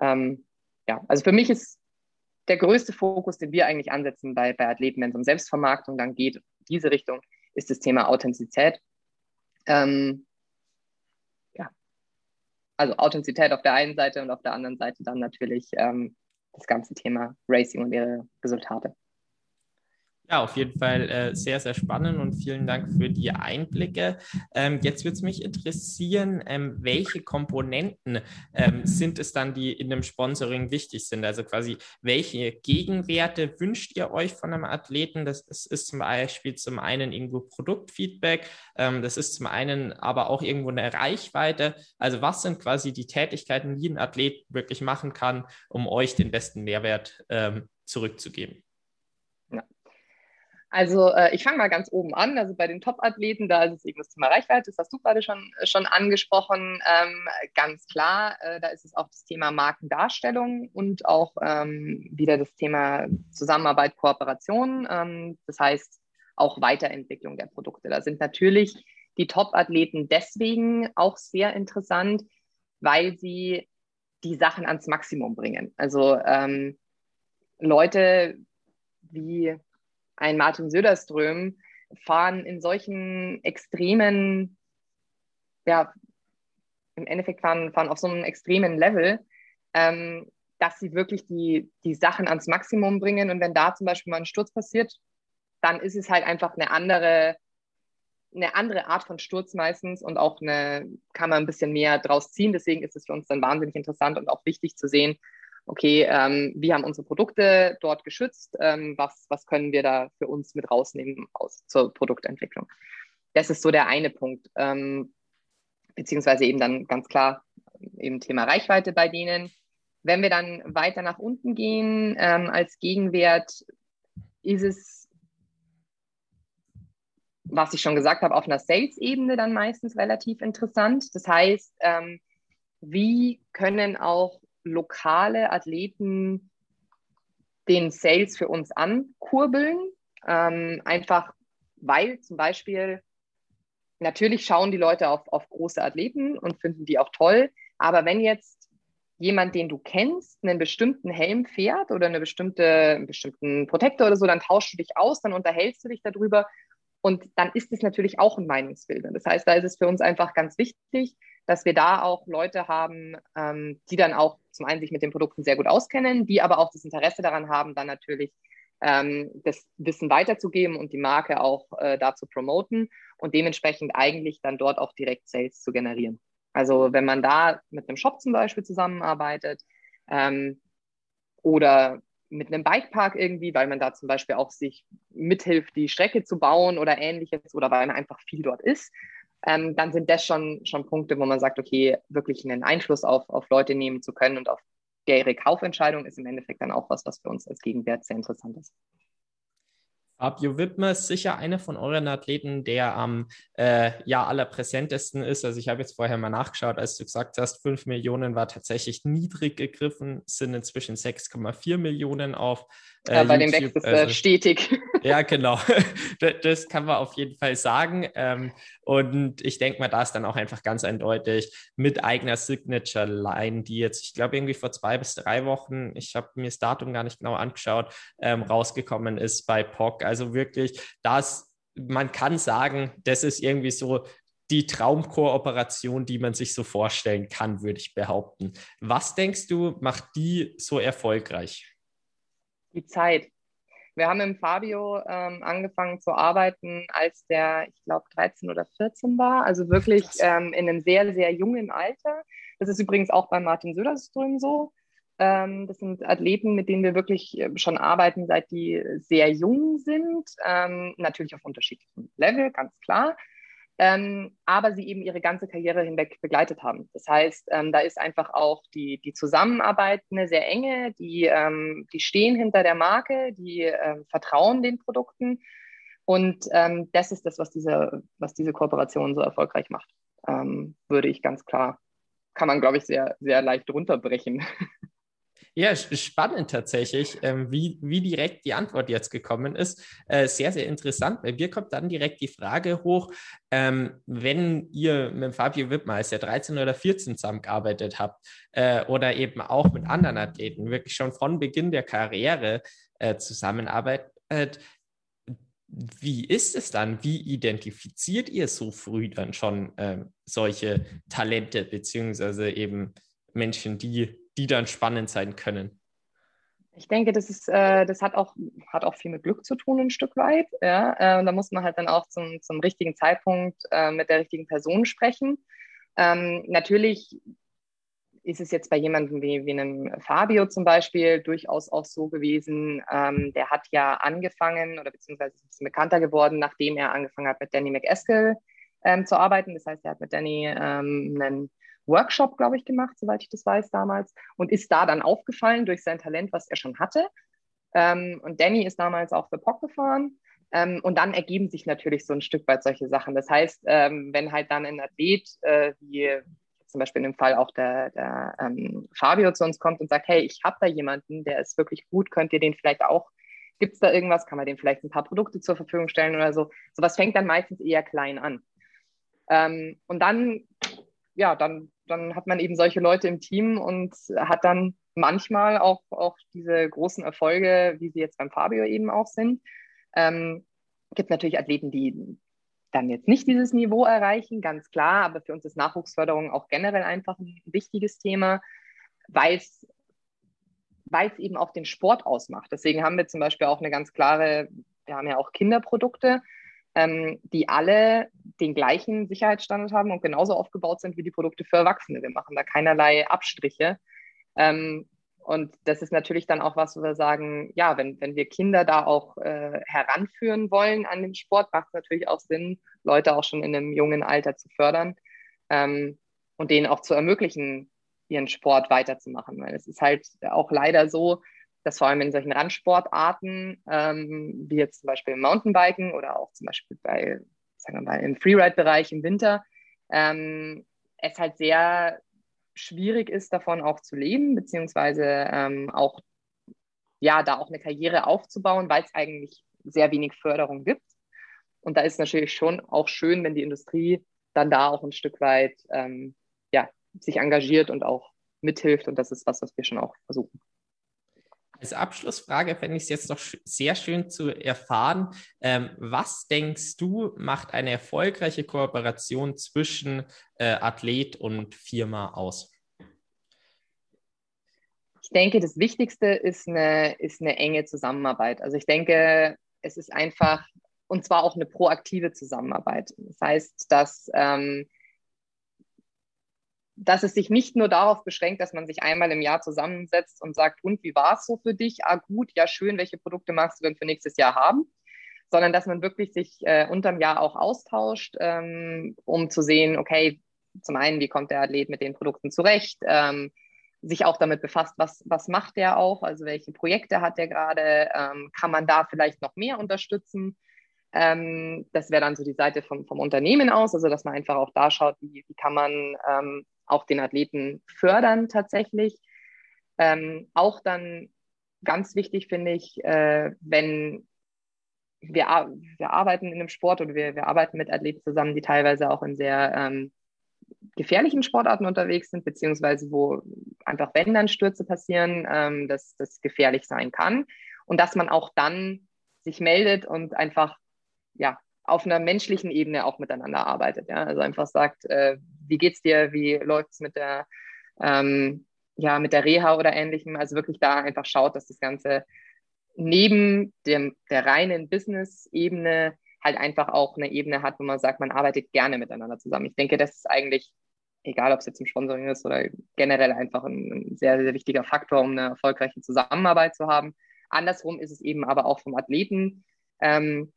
Ähm, ja, also für mich ist der größte Fokus, den wir eigentlich ansetzen bei, bei Athleten, wenn es um Selbstvermarktung dann geht, diese Richtung, ist das Thema Authentizität. Ähm, also Authentizität auf der einen Seite und auf der anderen Seite dann natürlich ähm, das ganze Thema Racing und ihre Resultate. Ja, auf jeden Fall äh, sehr, sehr spannend und vielen Dank für die Einblicke. Ähm, jetzt würde es mich interessieren, ähm, welche Komponenten ähm, sind es dann, die in dem Sponsoring wichtig sind? Also quasi, welche Gegenwerte wünscht ihr euch von einem Athleten? Das, das ist zum Beispiel zum einen irgendwo Produktfeedback, ähm, das ist zum einen aber auch irgendwo eine Reichweite. Also was sind quasi die Tätigkeiten, die ein Athlet wirklich machen kann, um euch den besten Mehrwert ähm, zurückzugeben? Also äh, ich fange mal ganz oben an. Also bei den Top-Athleten, da ist es eben das Thema Reichweite, das hast du gerade schon, schon angesprochen. Ähm, ganz klar, äh, da ist es auch das Thema Markendarstellung und auch ähm, wieder das Thema Zusammenarbeit, Kooperation. Ähm, das heißt auch Weiterentwicklung der Produkte. Da sind natürlich die Top-Athleten deswegen auch sehr interessant, weil sie die Sachen ans Maximum bringen. Also ähm, Leute wie ein Martin Söderström, fahren in solchen extremen, ja, im Endeffekt fahren, fahren auf so einem extremen Level, ähm, dass sie wirklich die, die Sachen ans Maximum bringen. Und wenn da zum Beispiel mal ein Sturz passiert, dann ist es halt einfach eine andere, eine andere Art von Sturz meistens und auch eine, kann man ein bisschen mehr draus ziehen. Deswegen ist es für uns dann wahnsinnig interessant und auch wichtig zu sehen, okay, ähm, wir haben unsere Produkte dort geschützt, ähm, was, was können wir da für uns mit rausnehmen aus, zur Produktentwicklung. Das ist so der eine Punkt. Ähm, beziehungsweise eben dann ganz klar eben Thema Reichweite bei denen. Wenn wir dann weiter nach unten gehen, ähm, als Gegenwert ist es, was ich schon gesagt habe, auf einer Sales-Ebene dann meistens relativ interessant. Das heißt, ähm, wie können auch lokale Athleten den Sales für uns ankurbeln? Ähm, einfach weil zum Beispiel natürlich schauen die Leute auf, auf große Athleten und finden die auch toll. Aber wenn jetzt jemand, den du kennst, einen bestimmten Helm fährt oder eine bestimmte, einen bestimmten Protektor oder so, dann tauschst du dich aus, dann unterhältst du dich darüber und dann ist es natürlich auch ein Meinungsbilder. Das heißt, da ist es für uns einfach ganz wichtig, dass wir da auch Leute haben, ähm, die dann auch zum einen sich mit den Produkten sehr gut auskennen, die aber auch das Interesse daran haben, dann natürlich ähm, das Wissen weiterzugeben und die Marke auch äh, da zu promoten und dementsprechend eigentlich dann dort auch direkt Sales zu generieren. Also wenn man da mit einem Shop zum Beispiel zusammenarbeitet ähm, oder mit einem Bikepark irgendwie, weil man da zum Beispiel auch sich mithilft, die Strecke zu bauen oder ähnliches oder weil man einfach viel dort ist, ähm, dann sind das schon, schon Punkte, wo man sagt, okay, wirklich einen Einfluss auf, auf Leute nehmen zu können und auf ihre Kaufentscheidung ist im Endeffekt dann auch was, was für uns als Gegenwert sehr interessant ist. Fabio Wittmer ist sicher einer von euren Athleten, der am äh, ja allerpräsentesten ist. Also ich habe jetzt vorher mal nachgeschaut, als du gesagt hast, 5 Millionen war tatsächlich niedrig gegriffen, sind inzwischen 6,4 Millionen auf ja, bei YouTube. dem wächst es also, stetig. [LAUGHS] Ja, genau. [LAUGHS] Das kann man auf jeden Fall sagen. Ähm, und ich denke mal, da ist dann auch einfach ganz eindeutig mit eigener Signature-Line, die jetzt, ich glaube, irgendwie vor zwei bis drei Wochen, ich habe mir das Datum gar nicht genau angeschaut, ähm, rausgekommen ist bei POC. Also wirklich, das, man kann sagen, das ist irgendwie so die Traumkooperation, die man sich so vorstellen kann, würde ich behaupten. Was denkst du, macht die so erfolgreich? Die Zeit. Wir haben mit Fabio ähm, angefangen zu arbeiten, als der, ich glaube, 13 oder 14 war, also wirklich ähm, in einem sehr, sehr jungen Alter. Das ist übrigens auch bei Martin Söderström so. Ähm, das sind Athleten, mit denen wir wirklich äh, schon arbeiten, seit die sehr jung sind. Ähm, natürlich auf unterschiedlichem Level, ganz klar ähm, aber sie eben ihre ganze Karriere hinweg begleitet haben. Das heißt, ähm, da ist einfach auch die, die Zusammenarbeit eine sehr enge, die, ähm, die stehen hinter der Marke, die ähm, vertrauen den Produkten. Und ähm, das ist das, was diese, was diese Kooperation so erfolgreich macht, ähm, würde ich ganz klar, kann man, glaube ich, sehr, sehr leicht runterbrechen. [LAUGHS] Ja, spannend tatsächlich, ähm, wie, wie direkt die Antwort jetzt gekommen ist. Äh, sehr, sehr interessant. Bei mir kommt dann direkt die Frage hoch, ähm, wenn ihr mit Fabio Wittmer, als ihr 13 oder 14 zusammengearbeitet habt, äh, oder eben auch mit anderen Athleten, wirklich schon von Beginn der Karriere äh, zusammenarbeitet, wie ist es dann? Wie identifiziert ihr so früh dann schon äh, solche Talente, beziehungsweise eben Menschen, die die dann spannend sein können? Ich denke, das ist, äh, das hat auch, hat auch viel mit Glück zu tun, ein Stück weit. Ja? Äh, da muss man halt dann auch zum, zum richtigen Zeitpunkt äh, mit der richtigen Person sprechen. Ähm, natürlich ist es jetzt bei jemandem wie, wie einem Fabio zum Beispiel durchaus auch so gewesen, ähm, der hat ja angefangen oder beziehungsweise ist ein bisschen bekannter geworden, nachdem er angefangen hat, mit Danny McEskill ähm, zu arbeiten. Das heißt, er hat mit Danny ähm, einen Workshop, glaube ich, gemacht, soweit ich das weiß damals, und ist da dann aufgefallen durch sein Talent, was er schon hatte. Ähm, und Danny ist damals auch für POC gefahren. Ähm, und dann ergeben sich natürlich so ein Stück weit solche Sachen. Das heißt, ähm, wenn halt dann ein Athlet, äh, wie zum Beispiel in dem Fall auch der, der ähm, Fabio zu uns kommt und sagt, hey, ich habe da jemanden, der ist wirklich gut, könnt ihr den vielleicht auch, gibt es da irgendwas, kann man dem vielleicht ein paar Produkte zur Verfügung stellen oder so. Sowas fängt dann meistens eher klein an. Ähm, und dann ja, dann, dann hat man eben solche Leute im Team und hat dann manchmal auch, auch diese großen Erfolge, wie sie jetzt beim Fabio eben auch sind. Ähm, gibt natürlich Athleten, die dann jetzt nicht dieses Niveau erreichen, ganz klar. Aber für uns ist Nachwuchsförderung auch generell einfach ein wichtiges Thema, weil es weil es eben auch den Sport ausmacht. Deswegen haben wir zum Beispiel auch eine ganz klare, wir haben ja auch Kinderprodukte, ähm, die alle den gleichen Sicherheitsstandard haben und genauso aufgebaut sind wie die Produkte für Erwachsene. Wir machen da keinerlei Abstriche. Ähm, und das ist natürlich dann auch was, wo wir sagen, ja, wenn, wenn wir Kinder da auch äh, heranführen wollen an den Sport, macht es natürlich auch Sinn, Leute auch schon in einem jungen Alter zu fördern ähm, und denen auch zu ermöglichen, ihren Sport weiterzumachen. Weil es ist halt auch leider so, dass vor allem in solchen Randsportarten, ähm, wie jetzt zum Beispiel im Mountainbiken oder auch zum Beispiel bei, sagen wir mal, im Freeride-Bereich im Winter, ähm, es halt sehr schwierig ist, davon auch zu leben, beziehungsweise ähm, auch, ja, da auch eine Karriere aufzubauen, weil es eigentlich sehr wenig Förderung gibt. Und da ist natürlich schon auch schön, wenn die Industrie dann da auch ein Stück weit ähm, ja, sich engagiert und auch mithilft. Und das ist was, was wir schon auch versuchen. Als Abschlussfrage fände ich es jetzt noch sehr schön zu erfahren. Ähm, was denkst du, macht eine erfolgreiche Kooperation zwischen äh, Athlet und Firma aus? Ich denke, das Wichtigste ist eine, ist eine enge Zusammenarbeit. Also ich denke, es ist einfach, und zwar auch eine proaktive Zusammenarbeit. Das heißt, dass ähm, dass es sich nicht nur darauf beschränkt, dass man sich einmal im Jahr zusammensetzt und sagt, und wie war es so für dich? Ah, gut, ja, schön, welche Produkte magst du denn für nächstes Jahr haben? Sondern dass man wirklich sich äh, unterm Jahr auch austauscht, ähm, um zu sehen, okay, zum einen, wie kommt der Athlet mit den Produkten zurecht? Ähm, sich auch damit befasst, was, was macht der auch, also welche Projekte hat der gerade, ähm, kann man da vielleicht noch mehr unterstützen? Ähm, das wäre dann so die Seite vom, vom Unternehmen aus, also dass man einfach auch da schaut, wie, wie kann man ähm, auch den Athleten fördern tatsächlich. Ähm, auch dann ganz wichtig finde ich, äh, wenn wir, wir arbeiten in einem Sport oder wir, wir arbeiten mit Athleten zusammen, die teilweise auch in sehr ähm, gefährlichen Sportarten unterwegs sind, beziehungsweise wo einfach, wenn dann Stürze passieren, ähm, dass das gefährlich sein kann. Und dass man auch dann sich meldet und einfach ja, auf einer menschlichen Ebene auch miteinander arbeitet. Ja? Also einfach sagt, äh, wie geht's dir, wie läuft's mit der, ähm, ja, mit der Reha oder ähnlichem. Also wirklich da einfach schaut, dass das Ganze neben dem, der reinen Business-Ebene halt einfach auch eine Ebene hat, wo man sagt, man arbeitet gerne miteinander zusammen. Ich denke, das ist eigentlich, egal ob es jetzt im Sponsoring ist oder generell einfach ein, ein sehr, sehr wichtiger Faktor, um eine erfolgreiche Zusammenarbeit zu haben. Andersrum ist es eben aber auch vom Athleten ähm,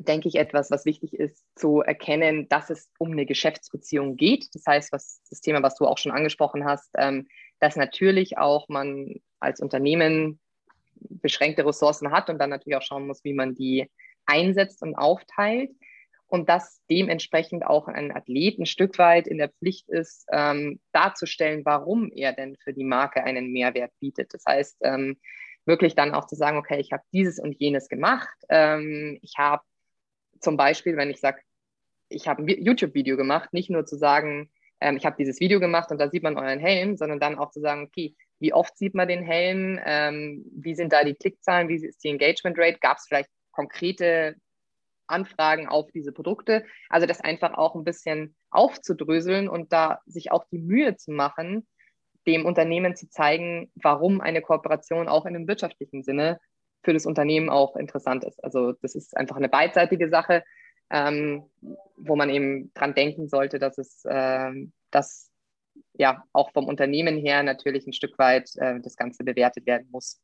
denke ich, etwas, was wichtig ist, zu erkennen, dass es um eine Geschäftsbeziehung geht. Das heißt, was das Thema, was du auch schon angesprochen hast, ähm, dass natürlich auch man als Unternehmen beschränkte Ressourcen hat und dann natürlich auch schauen muss, wie man die einsetzt und aufteilt. Und dass dementsprechend auch ein Athlet ein Stück weit in der Pflicht ist, ähm, darzustellen, warum er denn für die Marke einen Mehrwert bietet. Das heißt, ähm, wirklich dann auch zu sagen, okay, ich habe dieses und jenes gemacht. Ähm, ich habe zum Beispiel, wenn ich sage, ich habe ein YouTube-Video gemacht, nicht nur zu sagen, ähm, ich habe dieses Video gemacht und da sieht man euren Helm, sondern dann auch zu sagen, okay, wie oft sieht man den Helm, ähm, wie sind da die Klickzahlen, wie ist die Engagement Rate, gab es vielleicht konkrete Anfragen auf diese Produkte. Also das einfach auch ein bisschen aufzudröseln und da sich auch die Mühe zu machen, dem Unternehmen zu zeigen, warum eine Kooperation auch in einem wirtschaftlichen Sinne für das Unternehmen auch interessant ist. Also das ist einfach eine beidseitige Sache, ähm, wo man eben dran denken sollte, dass es äh, dass ja auch vom Unternehmen her natürlich ein Stück weit äh, das Ganze bewertet werden muss.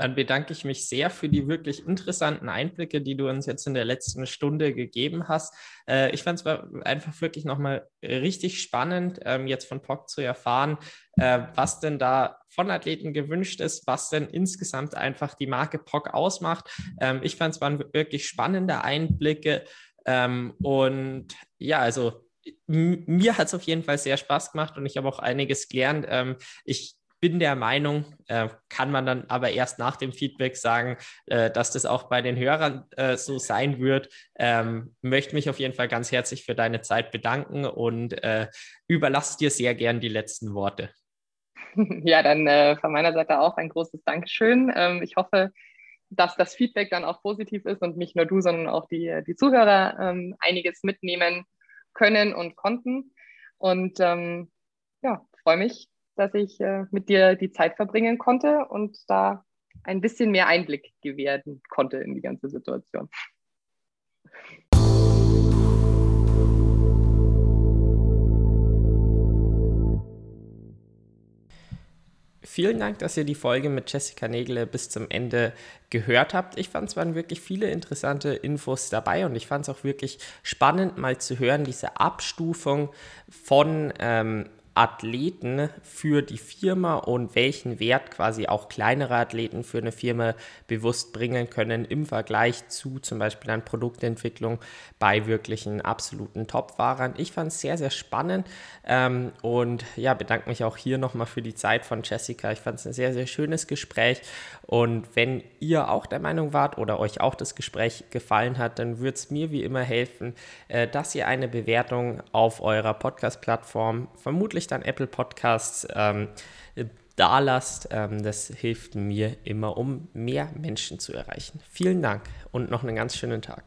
Dann bedanke ich mich sehr für die wirklich interessanten Einblicke, die du uns jetzt in der letzten Stunde gegeben hast. Äh, ich fand es einfach wirklich nochmal richtig spannend, ähm, jetzt von POC zu erfahren, äh, was denn da von Athleten gewünscht ist, was denn insgesamt einfach die Marke POC ausmacht. Ähm, ich fand es waren wirklich spannende Einblicke. Ähm, und ja, also mir hat es auf jeden Fall sehr Spaß gemacht und ich habe auch einiges gelernt. Ähm, ich bin der Meinung, äh, kann man dann aber erst nach dem Feedback sagen, äh, dass das auch bei den Hörern äh, so sein wird. Ähm, möchte mich auf jeden Fall ganz herzlich für deine Zeit bedanken und äh, überlasse dir sehr gern die letzten Worte. [LAUGHS] Ja, dann äh, von meiner Seite auch ein großes Dankeschön. Ähm, ich hoffe, dass das Feedback dann auch positiv ist und nicht nur du, sondern auch die, die Zuhörer ähm, einiges mitnehmen können und konnten. Und ähm, ja, freue mich, dass ich äh, mit dir die Zeit verbringen konnte und da ein bisschen mehr Einblick gewähren konnte in die ganze Situation. Vielen Dank, dass ihr die Folge mit Jessica Nägele bis zum Ende gehört habt. Ich fand es waren wirklich viele interessante Infos dabei und ich fand es auch wirklich spannend, mal zu hören, diese Abstufung von ähm, Athleten für die Firma und welchen Wert quasi auch kleinere Athleten für eine Firma bewusst bringen können im Vergleich zu zum Beispiel an Produktentwicklung bei wirklichen absoluten Top-Fahrern. Ich fand es sehr, sehr spannend ähm, und ja, bedanke mich auch hier nochmal für die Zeit von Jessica. Ich fand es ein sehr, sehr schönes Gespräch und wenn ihr auch der Meinung wart oder euch auch das Gespräch gefallen hat, dann würde es mir wie immer helfen, äh, dass ihr eine Bewertung auf eurer Podcast-Plattform vermutlich wirklich dann Apple Podcasts ähm, da lasst. Ähm, das hilft mir immer, um mehr Menschen zu erreichen. Vielen Dank und noch einen ganz schönen Tag.